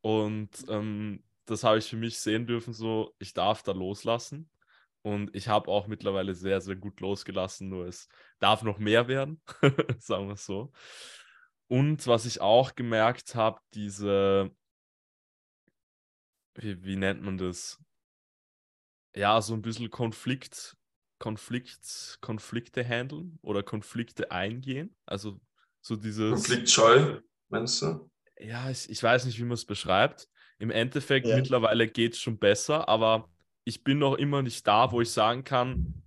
B: Und ähm, das habe ich für mich sehen dürfen, so ich darf da loslassen und ich habe auch mittlerweile sehr, sehr gut losgelassen, nur es darf noch mehr werden, sagen wir es so. Und was ich auch gemerkt habe, diese, wie, wie nennt man das? Ja, so ein bisschen Konflikt, Konflikt, Konflikte handeln oder Konflikte eingehen. Also so dieses.
C: Konfliktscheu, meinst du?
B: Ja, ich, ich weiß nicht, wie man es beschreibt. Im Endeffekt ja. mittlerweile geht es schon besser, aber ich bin noch immer nicht da, wo ich sagen kann,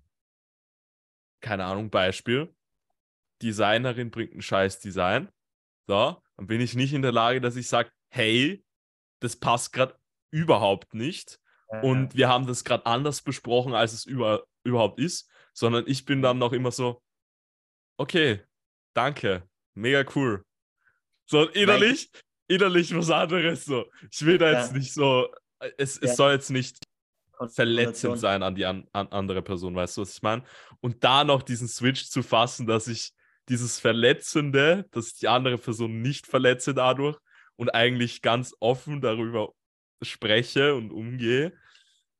B: keine Ahnung, Beispiel, Designerin bringt ein scheiß Design. So, dann bin ich nicht in der Lage, dass ich sage, hey, das passt gerade überhaupt nicht. Ja. Und wir haben das gerade anders besprochen, als es über, überhaupt ist, sondern ich bin dann noch immer so, okay, danke, mega cool. So innerlich, innerlich was anderes so. Ich will da jetzt ja. nicht so, es, es soll jetzt nicht verletzend sein an die an, an andere Person, weißt du, was ich meine? Und da noch diesen Switch zu fassen, dass ich dieses Verletzende, dass ich die andere Person nicht verletze dadurch und eigentlich ganz offen darüber spreche und umgehe,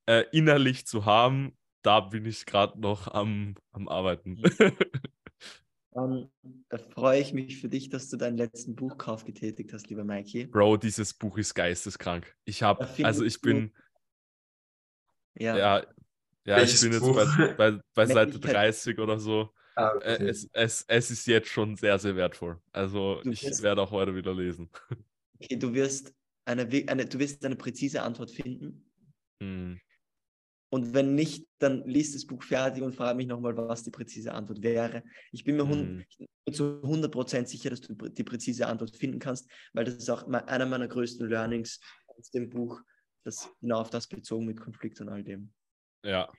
B: äh, innerlich zu haben, da bin ich gerade noch am, am Arbeiten.
A: Um, da freue ich mich für dich, dass du deinen letzten Buchkauf getätigt hast, lieber Mikey.
B: Bro, dieses Buch ist geisteskrank. Ich habe, also ich bin, ja. Ja, ja ich bin jetzt bei, bei, bei Seite 30 oder so. Ah, okay. Es, es, es ist jetzt schon sehr, sehr wertvoll. Also du ich wirst, werde auch heute wieder lesen.
A: Okay, du wirst eine, eine, du wirst eine präzise Antwort finden. Hm. Und wenn nicht, dann liest das Buch fertig und frage mich nochmal, was die präzise Antwort wäre. Ich bin mir hm. zu 100% sicher, dass du die präzise Antwort finden kannst, weil das ist auch einer meiner größten Learnings aus dem Buch, das genau auf das bezogen mit Konflikt und all dem.
B: Ja.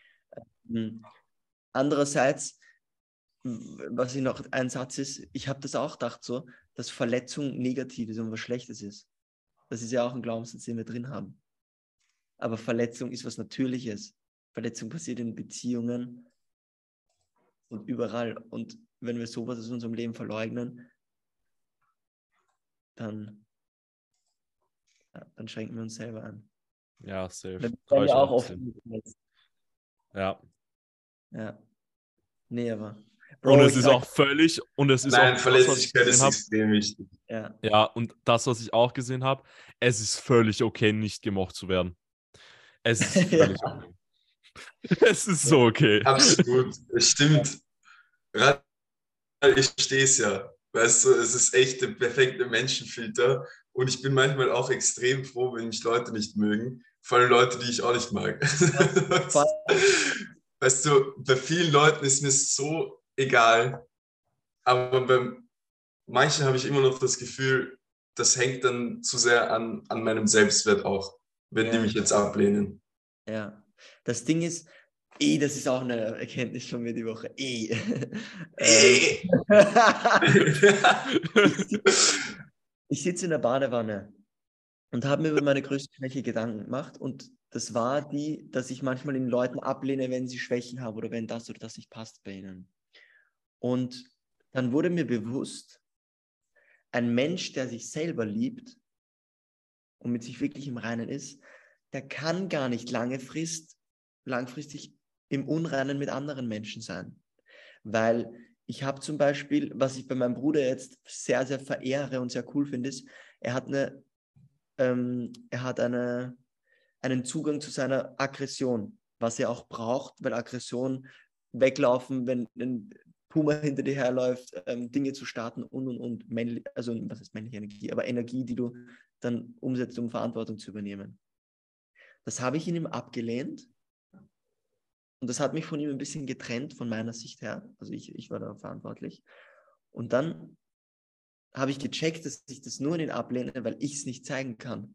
A: Ähm, andererseits, was ich noch ein Satz ist, ich habe das auch gedacht so, dass Verletzung negativ ist und was Schlechtes ist. Das ist ja auch ein Glaubenssatz, den wir drin haben. Aber Verletzung ist was Natürliches. Verletzung passiert in Beziehungen und überall. Und wenn wir sowas aus unserem Leben verleugnen, dann, dann schränken wir uns selber an.
B: Ja, safe.
A: Das ja auch oft.
B: Ja.
A: Ja. Nee, aber.
B: Bro, und es ist auch völlig, und es ist
C: Nein,
B: auch
C: Verletzlichkeit ist extrem wichtig.
A: Ja.
B: ja, und das, was ich auch gesehen habe, es ist völlig okay, nicht gemocht zu werden. Es ist völlig ja. okay. Es ist so okay.
C: Absolut, es stimmt. Ich stehe es ja. Weißt du, es ist echt der perfekte Menschenfilter. Und ich bin manchmal auch extrem froh, wenn mich Leute nicht mögen, vor allem Leute, die ich auch nicht mag. weißt du, bei vielen Leuten ist mir so egal, aber bei manchen habe ich immer noch das Gefühl, das hängt dann zu sehr an, an meinem Selbstwert auch, wenn ja. die mich jetzt ablehnen.
A: Ja, das Ding ist, eh, das ist auch eine Erkenntnis von mir die Woche. Eh. eh. ich sitze in der Badewanne und habe mir über meine größte Schwäche Gedanken gemacht. Und das war die, dass ich manchmal den Leuten ablehne, wenn sie Schwächen haben oder wenn das oder das nicht passt bei ihnen. Und dann wurde mir bewusst, ein Mensch, der sich selber liebt und mit sich wirklich im Reinen ist, der kann gar nicht lange Frist, langfristig im Unreinen mit anderen Menschen sein. Weil ich habe zum Beispiel, was ich bei meinem Bruder jetzt sehr, sehr verehre und sehr cool finde, ist, er hat eine ähm, er hat eine, einen Zugang zu seiner Aggression, was er auch braucht, weil Aggression weglaufen, wenn ein Puma hinter dir herläuft, ähm, Dinge zu starten und und und, männlich, also was ist männliche Energie, aber Energie, die du dann umsetzt, um Verantwortung zu übernehmen. Das habe ich in ihm abgelehnt und das hat mich von ihm ein bisschen getrennt von meiner Sicht her. Also ich, ich war da verantwortlich. Und dann habe ich gecheckt, dass ich das nur in ihn ablehne, weil ich es nicht zeigen kann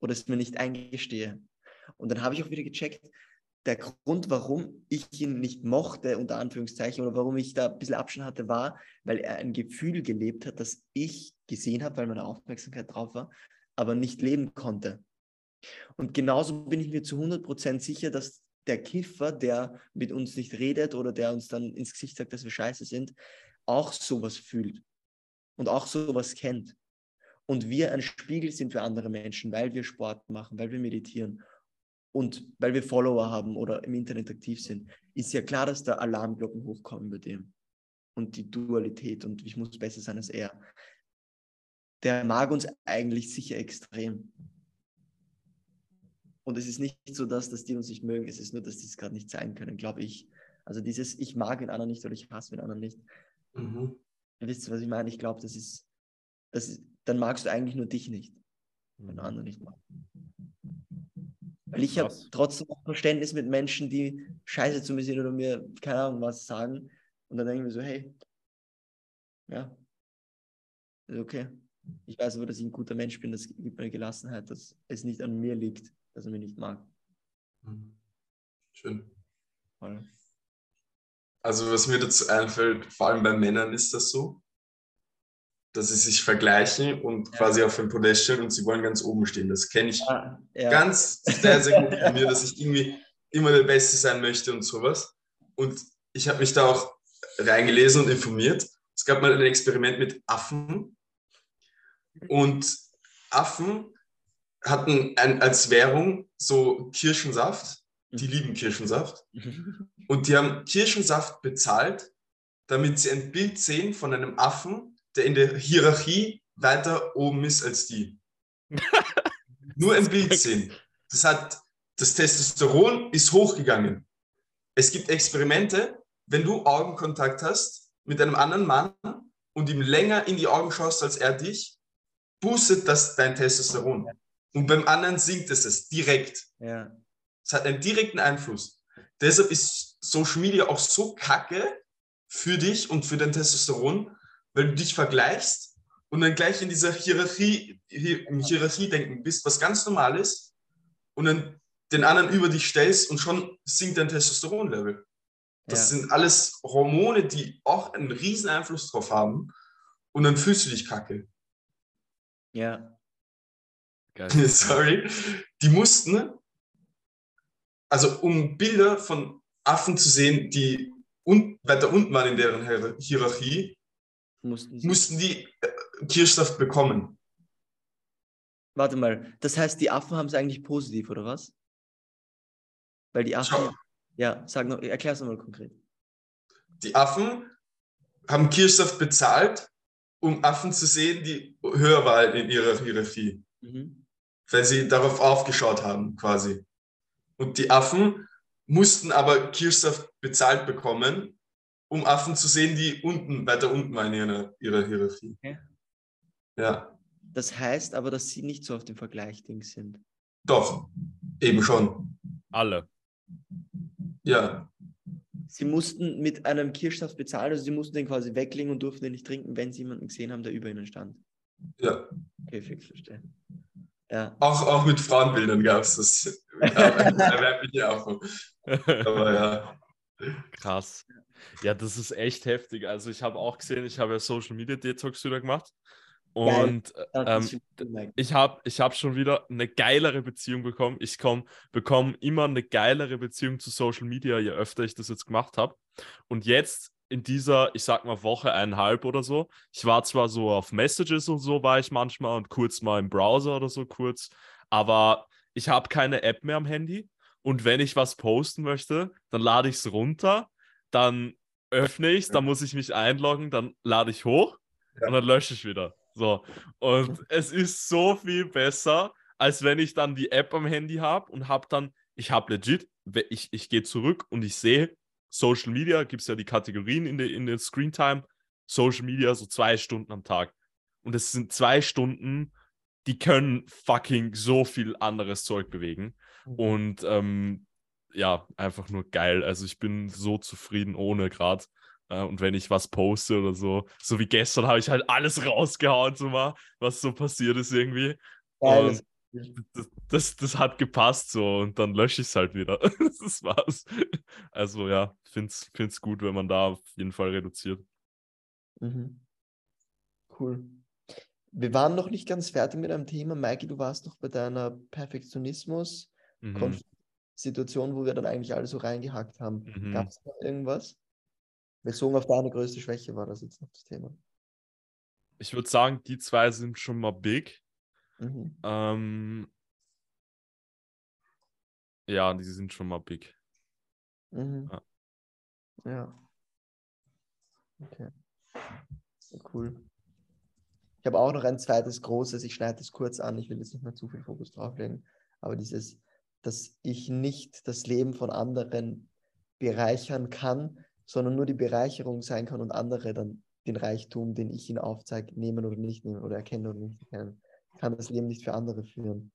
A: oder es mir nicht eingestehe. Und dann habe ich auch wieder gecheckt, der Grund, warum ich ihn nicht mochte, unter Anführungszeichen, oder warum ich da ein bisschen Abstand hatte, war, weil er ein Gefühl gelebt hat, das ich gesehen habe, weil meine Aufmerksamkeit drauf war, aber nicht leben konnte. Und genauso bin ich mir zu 100% sicher, dass der Kiffer, der mit uns nicht redet oder der uns dann ins Gesicht sagt, dass wir scheiße sind, auch sowas fühlt und auch sowas kennt. Und wir ein Spiegel sind für andere Menschen, weil wir Sport machen, weil wir meditieren und weil wir Follower haben oder im Internet aktiv sind, ist ja klar, dass da Alarmglocken hochkommen bei dem. Und die Dualität und ich muss besser sein als er. Der mag uns eigentlich sicher extrem. Und es ist nicht so, dass, dass die uns nicht mögen, es ist nur, dass die es gerade nicht sein können, glaube ich. Also dieses Ich mag den anderen nicht oder ich hasse den anderen nicht. Mhm. Ihr wisst, was ich meine? Ich glaube, das ist, das ist, dann magst du eigentlich nur dich nicht, wenn du mhm. andere nicht magst. Weil ich habe trotzdem auch Verständnis mit Menschen, die scheiße zu mir sind oder mir, keine Ahnung, was sagen. Und dann denke ich mir so, hey, ja, ist okay. Ich weiß aber, dass ich ein guter Mensch bin, das gibt mir Gelassenheit, dass es nicht an mir liegt, dass er mich nicht mag.
C: Mhm. Schön. Also was mir dazu einfällt, vor allem bei Männern ist das so, dass sie sich vergleichen und ja. quasi auf ein Podest stellen und sie wollen ganz oben stehen. Das kenne ich ja, ja. ganz sehr, sehr gut von mir, dass ich irgendwie immer der Beste sein möchte und sowas. Und ich habe mich da auch reingelesen und informiert. Es gab mal ein Experiment mit Affen und Affen hatten ein, als Währung so Kirschensaft. Die lieben Kirschensaft. Und die haben Kirschensaft bezahlt, damit sie ein Bild sehen von einem Affen, der in der Hierarchie weiter oben ist als die. Nur ein Bild sehen. Das hat, das Testosteron ist hochgegangen. Es gibt Experimente, wenn du Augenkontakt hast mit einem anderen Mann und ihm länger in die Augen schaust als er dich, boostet das dein Testosteron. Und beim anderen sinkt es es direkt.
A: Ja.
C: Es hat einen direkten Einfluss. Deshalb ist Social Media auch so kacke für dich und für dein Testosteron, weil du dich vergleichst und dann gleich in dieser Hierarchie, im Hierarchie-Denken bist, was ganz normal ist, und dann den anderen über dich stellst und schon sinkt dein Testosteronlevel. Das ja. sind alles Hormone, die auch einen riesen Einfluss drauf haben. Und dann fühlst du dich kacke.
A: Ja.
C: Geil. Sorry. Die mussten, also um Bilder von Affen zu sehen, die un weiter unten waren in deren Hierarchie, mussten, sie. mussten die äh, Kirschsaft bekommen.
A: Warte mal, das heißt, die Affen haben es eigentlich positiv, oder was? Weil die Affen. Schau. Ja, sag noch, erklär es nochmal konkret.
C: Die Affen haben Kirschsaft bezahlt, um Affen zu sehen, die höher waren in ihrer Hierarchie. Mhm. Weil sie darauf aufgeschaut haben, quasi. Und die Affen mussten aber Kirschsaft bezahlt bekommen, um Affen zu sehen, die unten, weiter unten waren in ihrer, ihrer Hierarchie. Okay. Ja.
A: Das heißt aber, dass sie nicht so auf dem Vergleich-Ding sind.
C: Doch, eben schon.
B: Alle.
C: Ja.
A: Sie mussten mit einem Kirschsaft bezahlen, also sie mussten den quasi weglegen und durften den nicht trinken, wenn sie jemanden gesehen haben, der über ihnen stand.
C: Ja.
A: Okay, fix verstehen. Ja.
C: Auch, auch mit Frauenbildern gab es das. Affen. Aber ja.
B: Krass. Ja, das ist echt heftig. Also ich habe auch gesehen, ich habe ja Social Media Detox wieder gemacht. Und ähm, ich habe ich hab schon wieder eine geilere Beziehung bekommen. Ich bekomme immer eine geilere Beziehung zu Social Media, je öfter ich das jetzt gemacht habe. Und jetzt in dieser, ich sag mal, Woche eineinhalb oder so, ich war zwar so auf Messages und so, war ich manchmal und kurz mal im Browser oder so kurz, aber ich habe keine App mehr am Handy. Und wenn ich was posten möchte, dann lade ich es runter dann öffne ich es, dann muss ich mich einloggen, dann lade ich hoch ja. und dann lösche ich wieder. So. Und es ist so viel besser, als wenn ich dann die App am Handy habe und habe dann, ich habe legit, ich, ich gehe zurück und ich sehe, Social Media, gibt es ja die Kategorien in der in der Screen Time, Social Media so zwei Stunden am Tag. Und es sind zwei Stunden, die können fucking so viel anderes Zeug bewegen. Mhm. Und ähm, ja, einfach nur geil. Also ich bin so zufrieden ohne gerade. Äh, und wenn ich was poste oder so, so wie gestern habe ich halt alles rausgehauen, so mal, was so passiert ist irgendwie.
A: Geil, und,
B: das, das, das hat gepasst so und dann lösche ich es halt wieder. das war's. Also ja, finde es gut, wenn man da auf jeden Fall reduziert.
A: Mhm. Cool. Wir waren noch nicht ganz fertig mit einem Thema. Maiki, du warst noch bei deiner Perfektionismus-Situation, mhm. wo wir dann eigentlich alle so reingehackt haben. Mhm. Gab es noch irgendwas? Bezogen auf deine größte Schwäche war das jetzt noch das Thema.
B: Ich würde sagen, die zwei sind schon mal big. Mhm. Ähm, ja, die sind schon mal big.
A: Mhm. Ja. ja. Okay. Sehr cool. Ich habe auch noch ein zweites großes, ich schneide es kurz an, ich will jetzt nicht mehr zu viel Fokus drauflegen, aber dieses, dass ich nicht das Leben von anderen bereichern kann, sondern nur die Bereicherung sein kann und andere dann den Reichtum, den ich ihnen aufzeige, nehmen oder nicht nehmen oder erkennen oder nicht erkennen. Ich kann das Leben nicht für andere führen.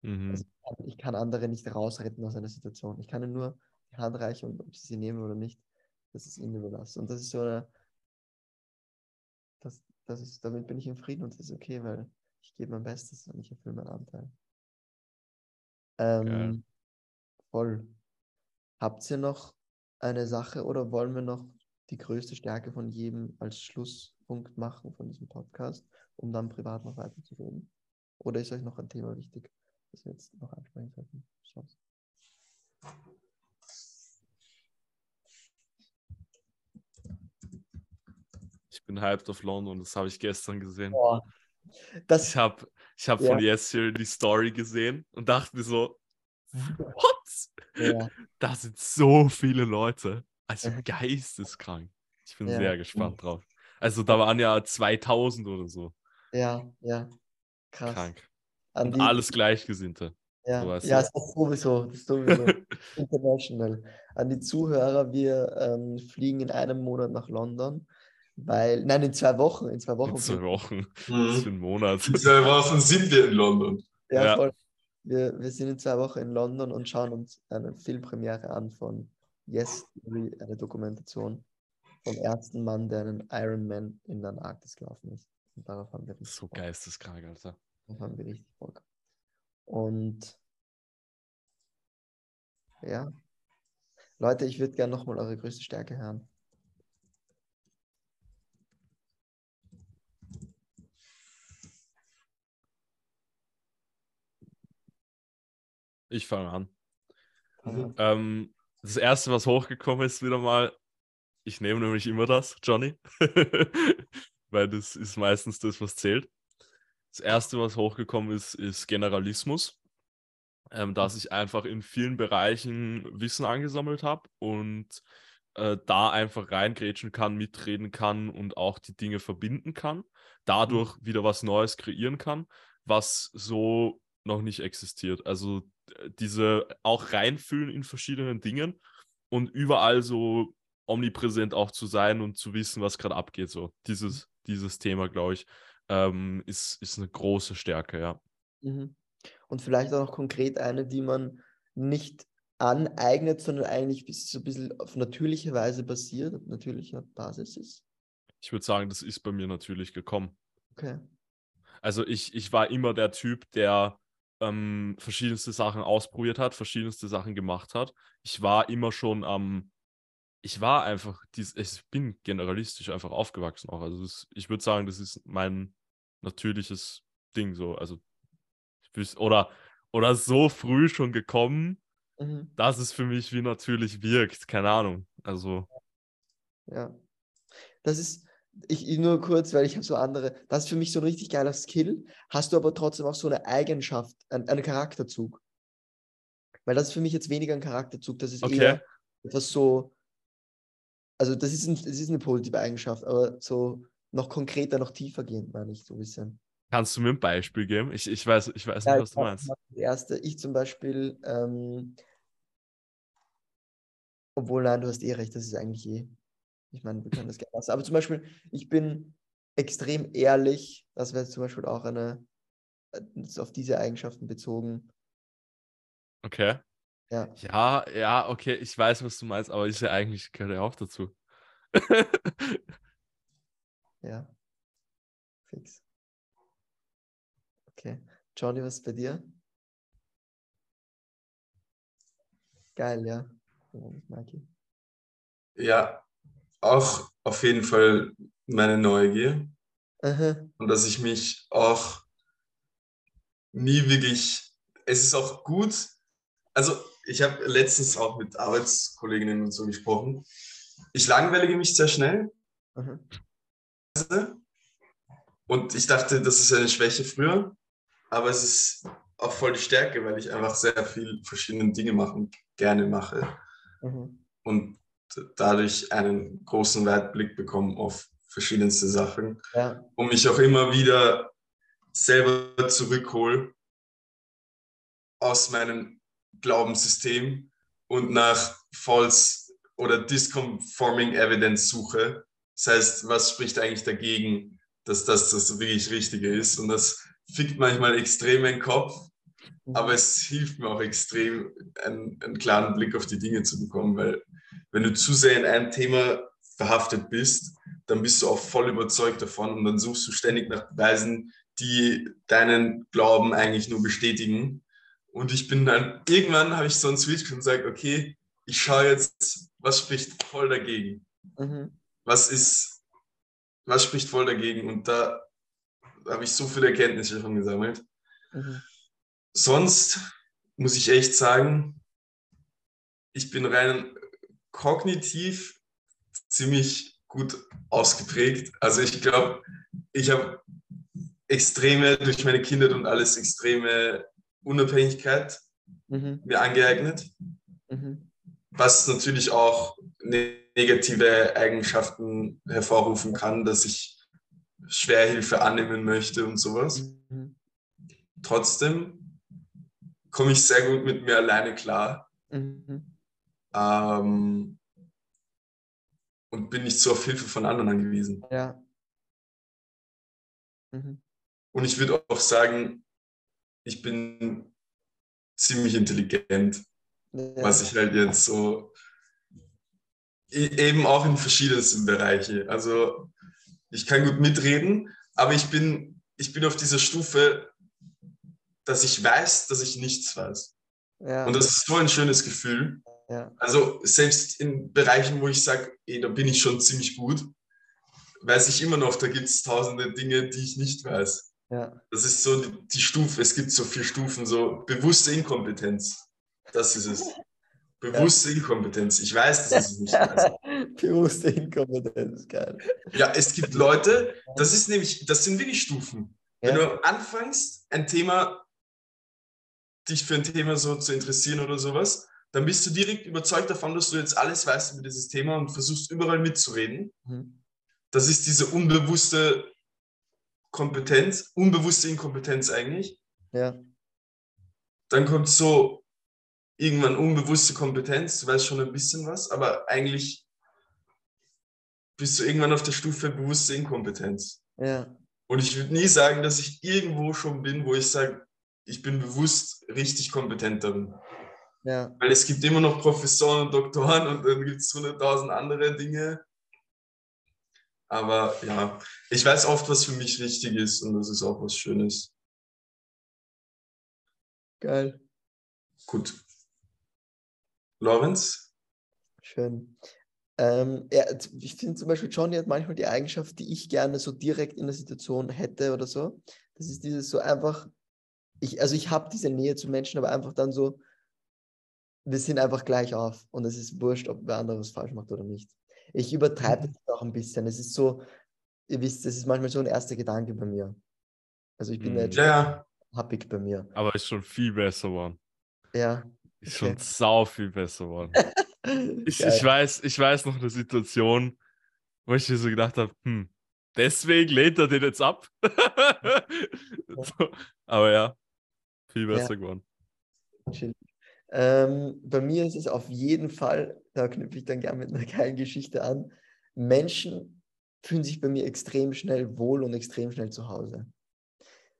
A: Mhm. Also ich kann andere nicht rausretten aus einer Situation. Ich kann ihnen nur die Hand reichen und ob sie sie nehmen oder nicht, das ist ihnen überlassen. Und das ist so eine, das, das ist, damit bin ich im Frieden und das ist okay, weil ich gebe mein Bestes und ich erfülle meinen Anteil. Ähm, voll. Habt ihr noch eine Sache oder wollen wir noch die größte Stärke von jedem als Schlusspunkt machen von diesem Podcast, um dann privat noch weiter zu reden? Oder ist euch noch ein Thema wichtig, das wir jetzt noch ansprechen sollten? Chance.
B: Ich bin hyped auf London, das habe ich gestern gesehen. Oh, das, ich habe ich hab ja. von Yesir die Story gesehen und dachte mir so, what? Ja. Da sind so viele Leute. Also geisteskrank. Ich bin ja. sehr gespannt drauf. Also da waren ja 2000 oder so.
A: Ja, ja.
B: Krass. Krank. An und die... alles Gleichgesinnte.
A: Ja, so ja, ist sowieso, das ist sowieso international. An die Zuhörer, wir ähm, fliegen in einem Monat nach London weil, nein, in zwei Wochen. In zwei Wochen. In
B: zwei Wochen. Mhm. Das für ein Monat.
C: In zwei Wochen sind wir in London.
A: Ja, ja. voll. Wir, wir sind in zwei Wochen in London und schauen uns eine Filmpremiere an von Yes, eine Dokumentation vom ersten Mann, der einen Ironman in der Antarktis gelaufen ist. Und darauf haben wir
B: richtig So Bock. geisteskrank, Alter.
A: Darauf haben wir richtig Bock. Und ja. Leute, ich würde gerne nochmal eure größte Stärke hören.
B: Ich fange an. Mhm. Ähm, das erste, was hochgekommen ist, wieder mal, ich nehme nämlich immer das, Johnny, weil das ist meistens das, was zählt. Das erste, was hochgekommen ist, ist Generalismus, ähm, dass ich einfach in vielen Bereichen Wissen angesammelt habe und äh, da einfach reingrätschen kann, mitreden kann und auch die Dinge verbinden kann, dadurch mhm. wieder was Neues kreieren kann, was so noch nicht existiert. Also diese auch reinfühlen in verschiedenen Dingen und überall so omnipräsent auch zu sein und zu wissen, was gerade abgeht. So dieses, dieses Thema, glaube ich, ähm, ist, ist eine große Stärke, ja.
A: Mhm. Und vielleicht auch noch konkret eine, die man nicht aneignet, sondern eigentlich so ein bisschen auf natürliche Weise basiert, auf natürlicher Basis ist?
B: Ich würde sagen, das ist bei mir natürlich gekommen.
A: Okay.
B: Also ich, ich war immer der Typ, der ähm, verschiedenste Sachen ausprobiert hat, verschiedenste Sachen gemacht hat. Ich war immer schon am, ich war einfach, dies, ich bin generalistisch einfach aufgewachsen auch. Also das, ich würde sagen, das ist mein natürliches Ding so. Also oder oder so früh schon gekommen, mhm. dass es für mich wie natürlich wirkt. Keine Ahnung. Also
A: ja, das ist ich nur kurz, weil ich habe so andere, das ist für mich so ein richtig geiler Skill, hast du aber trotzdem auch so eine Eigenschaft, einen, einen Charakterzug. Weil das ist für mich jetzt weniger ein Charakterzug, das ist okay. eher etwas so, also das ist, ein, das ist eine positive Eigenschaft, aber so noch konkreter, noch tiefer gehend, meine ich so ein bisschen.
B: Kannst du mir ein Beispiel geben? Ich, ich weiß, ich weiß ja, nicht, was du meinst.
A: Das erste, ich zum Beispiel, ähm, obwohl, nein, du hast eh recht, das ist eigentlich eh ich meine, wir können das gerne lassen. Aber zum Beispiel, ich bin extrem ehrlich. Das wäre zum Beispiel auch eine, äh, auf diese Eigenschaften bezogen.
B: Okay.
A: Ja.
B: Ja, ja, okay, ich weiß, was du meinst, aber ist ja eigentlich, gehört ja auch dazu.
A: ja. Fix. Okay. Johnny, was ist bei dir? Geil, ja.
C: Ja, auch auf jeden Fall meine Neugier.
A: Aha.
C: Und dass ich mich auch nie wirklich, es ist auch gut, also ich habe letztens auch mit Arbeitskolleginnen und so gesprochen. Ich langweilige mich sehr schnell.
A: Aha.
C: Und ich dachte, das ist eine Schwäche früher, aber es ist auch voll die Stärke, weil ich einfach sehr viel verschiedene Dinge machen, gerne mache
A: Mhm.
C: und dadurch einen großen Weitblick bekomme auf verschiedenste Sachen
A: Ja.
C: und mich auch immer wieder selber zurückhole aus meinem Glaubenssystem und nach false oder disconforming evidence suche. Das heißt, was spricht eigentlich dagegen, dass das das wirklich Richtige ist? Und das fickt manchmal extrem den Kopf,
A: Mhm.
C: aber es hilft mir auch extrem, einen, einen klaren Blick auf die Dinge zu bekommen, weil wenn du zu sehr in ein Thema verhaftet bist, dann bist du auch voll überzeugt davon und dann suchst du ständig nach Beweisen, die deinen Glauben eigentlich nur bestätigen. Und ich bin dann, irgendwann habe ich so einen Switch und sage, okay, ich schaue jetzt, was spricht voll dagegen?
A: Mhm.
C: Was ist, was spricht voll dagegen? Und da habe ich so viele Erkenntnisse schon gesammelt.
A: Mhm.
C: Sonst muss ich echt sagen, ich bin rein kognitiv ziemlich gut ausgeprägt. Also ich glaube, ich habe extreme, durch meine Kindheit und alles, extreme Unabhängigkeit
A: Mhm.
C: mir angeeignet,
A: Mhm.
C: was natürlich auch ne- negative Eigenschaften hervorrufen kann, dass ich schwer Hilfe annehmen möchte und sowas.
A: Mhm.
C: Trotzdem komme ich sehr gut mit mir alleine klar.
A: Mhm.
C: ähm, und bin nicht so auf Hilfe von anderen angewiesen.
A: Ja. Mhm.
C: Und ich würde auch sagen, ich bin ziemlich intelligent,
A: Ja.
C: was ich halt jetzt so e- eben auch in verschiedensten Bereichen. Also ich kann gut mitreden, aber ich bin, ich bin auf dieser Stufe, dass ich weiß, dass ich nichts weiß.
A: ja.
C: Und das ist so ein schönes Gefühl.
A: ja.
C: Also selbst in Bereichen, wo ich sage, da bin ich schon ziemlich gut, weiß ich immer noch, da gibt es tausende Dinge, die ich nicht weiß.
A: Ja.
C: Das ist so die, die Stufe, es gibt so vier Stufen, so bewusste Inkompetenz. Das ist es. Bewusste Inkompetenz. Ich weiß, dass es nicht weiß.
A: Bewusste Inkompetenz, geil.
C: Ja, es gibt Leute, das ist nämlich, das sind wirklich Stufen. Wenn
A: Ja.
C: du anfängst, ein Thema, dich für ein Thema so zu interessieren oder sowas, dann bist du direkt überzeugt davon, dass du jetzt alles weißt über dieses Thema und versuchst überall mitzureden.
A: Mhm.
C: Das ist diese unbewusste Kompetenz, unbewusste Inkompetenz eigentlich.
A: Ja.
C: Dann kommt so irgendwann unbewusste Kompetenz, du weißt schon ein bisschen was, aber eigentlich bist du irgendwann auf der Stufe bewusste Inkompetenz.
A: Ja.
C: Und ich würde nie sagen, dass ich irgendwo schon bin, wo ich sage, ich bin bewusst richtig kompetent darin.
A: Ja.
C: Weil es gibt immer noch Professoren und Doktoren und dann gibt es hunderttausend andere Dinge. Aber ja, ich weiß oft, was für mich richtig ist und das ist auch was Schönes.
A: Geil.
C: Gut. Lorenz?
A: Schön. Ähm, ja, ich finde zum Beispiel, Johnny hat manchmal die Eigenschaft, die ich gerne so direkt in der Situation hätte oder so. Das ist dieses so einfach, ich, also ich habe diese Nähe zu Menschen, aber einfach dann so, wir sind einfach gleich auf und es ist wurscht, ob wer andere was falsch macht oder nicht. Ich übertreibe das auch ein bisschen. Es ist so, ihr wisst, das ist manchmal so ein erster Gedanke bei mir. Also ich bin da jetzt
C: Ja, ja.
A: happig bei mir.
B: Aber ist schon viel besser geworden.
A: Ja.
B: Ist
A: Okay.
B: schon sau viel besser geworden. Ich,
A: Geil.
B: ich, weiß, ich weiß noch eine Situation, wo ich mir so gedacht habe, hm, deswegen lehnt er den jetzt ab. so, aber ja, viel
A: Ja.
B: besser geworden.
A: Chill. Ähm, bei mir ist es auf jeden Fall, da knüpfe ich dann gerne mit einer geilen Geschichte an. Menschen fühlen sich bei mir extrem schnell wohl und extrem schnell zu Hause.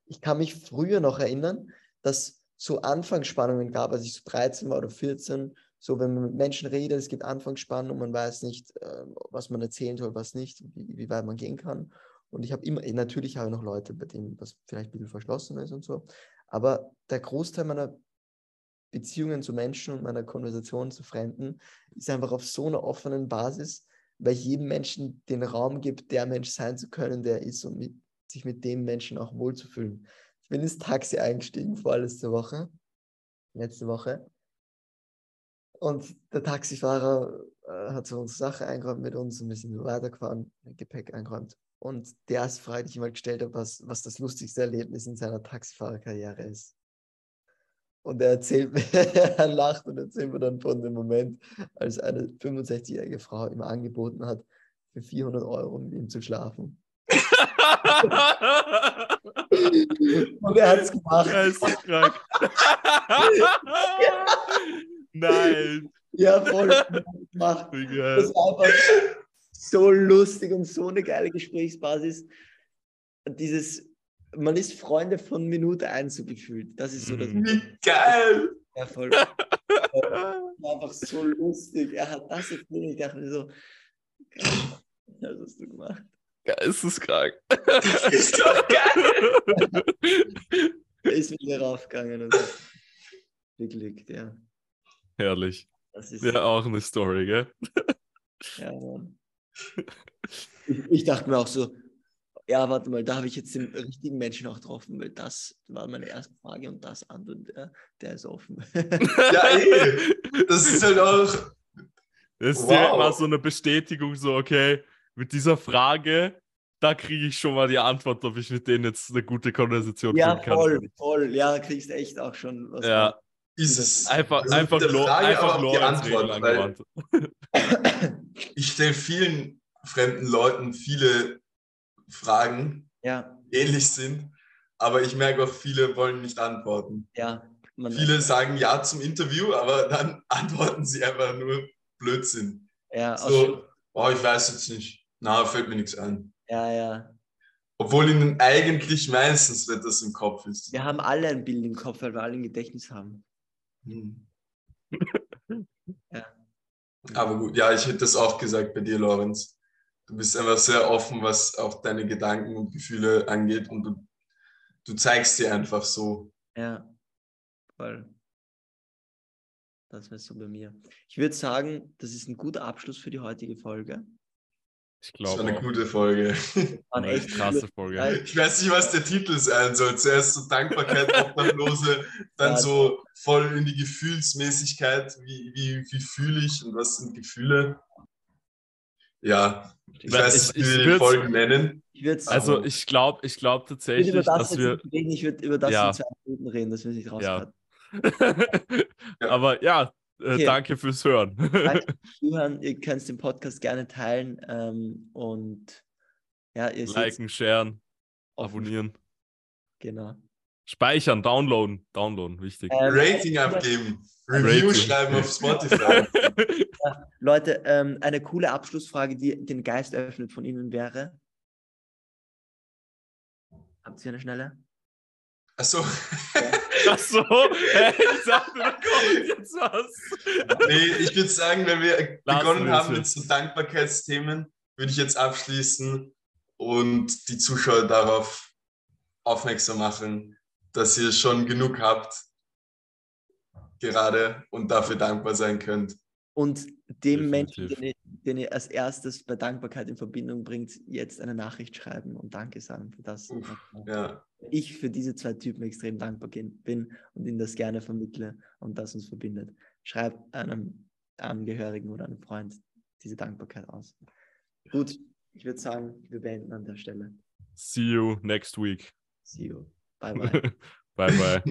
A: Ich kann mich früher noch erinnern, dass so Anfangsspannungen gab, als ich so 13 war oder 14, so wenn man mit Menschen redet, es gibt Anfangsspannungen, man weiß nicht, äh, was man erzählen soll, was nicht, wie, wie weit man gehen kann. Und ich habe immer, natürlich habe ich noch Leute, bei denen das vielleicht ein bisschen verschlossen ist und so. Aber der Großteil meiner Beziehungen zu Menschen und meiner Konversation zu Fremden ist einfach auf so einer offenen Basis, weil ich jedem Menschen den Raum gibt, der Mensch sein zu können, der er ist und mit, sich mit dem Menschen auch wohlzufühlen. Ich bin ins Taxi eingestiegen vorletzte Woche, letzte Woche. Und der Taxifahrer äh, hat so unsere Sache eingeräumt mit uns und wir sind weitergefahren, Gepäck eingeräumt. Und die erste Frage, die ich mal gestellt habe, was, was das lustigste Erlebnis in seiner Taxifahrerkarriere ist. Und er erzählt mir, er lacht und erzählt mir dann von dem Moment, als eine 65-jährige Frau ihm angeboten hat, für 400 Euro mit ihm zu schlafen. und er hat es gemacht.
B: Geisteskrank. Nein.
A: Ja, voll. gemacht. Das war einfach so lustig und so eine geile Gesprächsbasis. Dieses, man ist Freunde von Minute eins so gefühlt. Das ist so das
B: Mhm.
C: Wie geil!
A: ja, voll. Das war einfach so lustig. Er hat das erzählt. Ich dachte mir so, krass, was hast du gemacht?
B: Geisteskrank.
C: Ist doch geil!
A: Er ist wieder raufgegangen und hat geglückt, ja.
B: Herrlich.
A: Das ist,
B: Ja, auch eine Story, gell?
A: Ja, Mann. Ich, ich dachte mir auch so, ja, warte mal, da habe ich jetzt den richtigen Menschen auch getroffen, weil das war meine erste Frage und das andere, der, der ist offen.
C: Ja, eh. Das ist halt auch.
B: Das ist
C: Wow.
B: direkt mal so eine Bestätigung, so, okay, mit dieser Frage, da kriege ich schon mal die Antwort, ob ich mit denen jetzt eine gute Konversation
A: ja,
B: führen kann.
A: voll, voll. Ja, kriegst echt auch schon was.
B: Ja,
C: Ist es.
B: einfach,
C: Also
B: einfach, Lo
C: Frage
B: einfach
C: die Antwort, weil-
B: angewandt.
C: Ich stelle vielen fremden Leuten viele Fragen,
A: Ja,
C: ähnlich sind, aber ich merke auch, viele wollen nicht antworten.
A: ja.
C: Viele sagen ja zum Interview, aber dann antworten sie einfach nur Blödsinn.
A: ja,
C: So, oh, ich weiß jetzt nicht. Na, fällt mir nichts ein.
A: ja, ja.
C: Obwohl ihnen eigentlich meistens etwas im Kopf ist.
A: Wir haben alle ein Bild im Kopf, weil wir alle ein Gedächtnis haben.
C: Hm.
A: Ja.
C: Aber gut, ja, ich hätte das auch gesagt bei dir, Lorenz. Du bist einfach sehr offen, was auch deine Gedanken und Gefühle angeht und du, du zeigst sie einfach so.
A: Ja, voll. Das wäre so bei mir. Ich würde sagen, das ist ein guter Abschluss für die heutige Folge.
B: Ich
C: Das war
B: glaube,
C: eine
B: auch.
C: gute Folge.
A: Waren
B: eine
A: echt
B: krasse Folge.
C: Ich weiß nicht, was der Titel sein soll. Zuerst so Dankbarkeit, Obdachlose, dann
A: Ja.
C: so voll in die Gefühlsmäßigkeit. Wie, wie, wie fühle ich und was sind Gefühle? Ja, ich
B: Ich-
C: weiß nicht,
B: ich
C: wie wir die Folgen nennen.
A: Ich
B: Also ich glaube ich glaub
A: ich
B: tatsächlich,
A: über das
B: dass wir...
A: nicht reden, ich würde über das
B: Ja.
A: in zwei Minuten reden, dass wir nicht
B: Ja.
A: rauscutten.
B: Aber ja, äh,
A: Okay.
B: danke fürs Hören.
A: Danke fürs Zuhören. Ihr könnt den Podcast gerne teilen ähm, und ja, ihr
B: Liken, sharen, abonnieren,
A: Genau.
B: Speichern, downloaden, downloaden, wichtig.
A: Ähm,
C: Rating abgeben, Review
B: Rating.
C: schreiben auf Spotify.
A: Leute, ähm, eine coole Abschlussfrage, die den Geist öffnet von Ihnen wäre. Habt ihr eine schnelle?
C: Achso,
B: Ach so, hä, ich dachte, da kommt jetzt was.
C: nee, ich würde sagen, wenn wir
B: Lassen
C: begonnen
B: wir
C: haben mit so Dankbarkeitsthemen, würde ich jetzt abschließen und die Zuschauer darauf aufmerksam machen, dass ihr schon genug habt gerade und dafür dankbar sein könnt.
A: Und dem Menschen,
B: Definitiv.
A: den ihr, den ihr als erstes bei Dankbarkeit in Verbindung bringt, jetzt eine Nachricht schreiben und Danke sagen für das.
C: Uff, Ja,
A: Ich für diese zwei Typen extrem dankbar bin und ihnen das gerne vermittle und das uns verbindet. Schreibt einem Angehörigen oder einem Freund diese Dankbarkeit aus. Gut, ich würde sagen, wir beenden an der Stelle.
B: See you next week.
A: See you. Bye bye.
B: bye bye.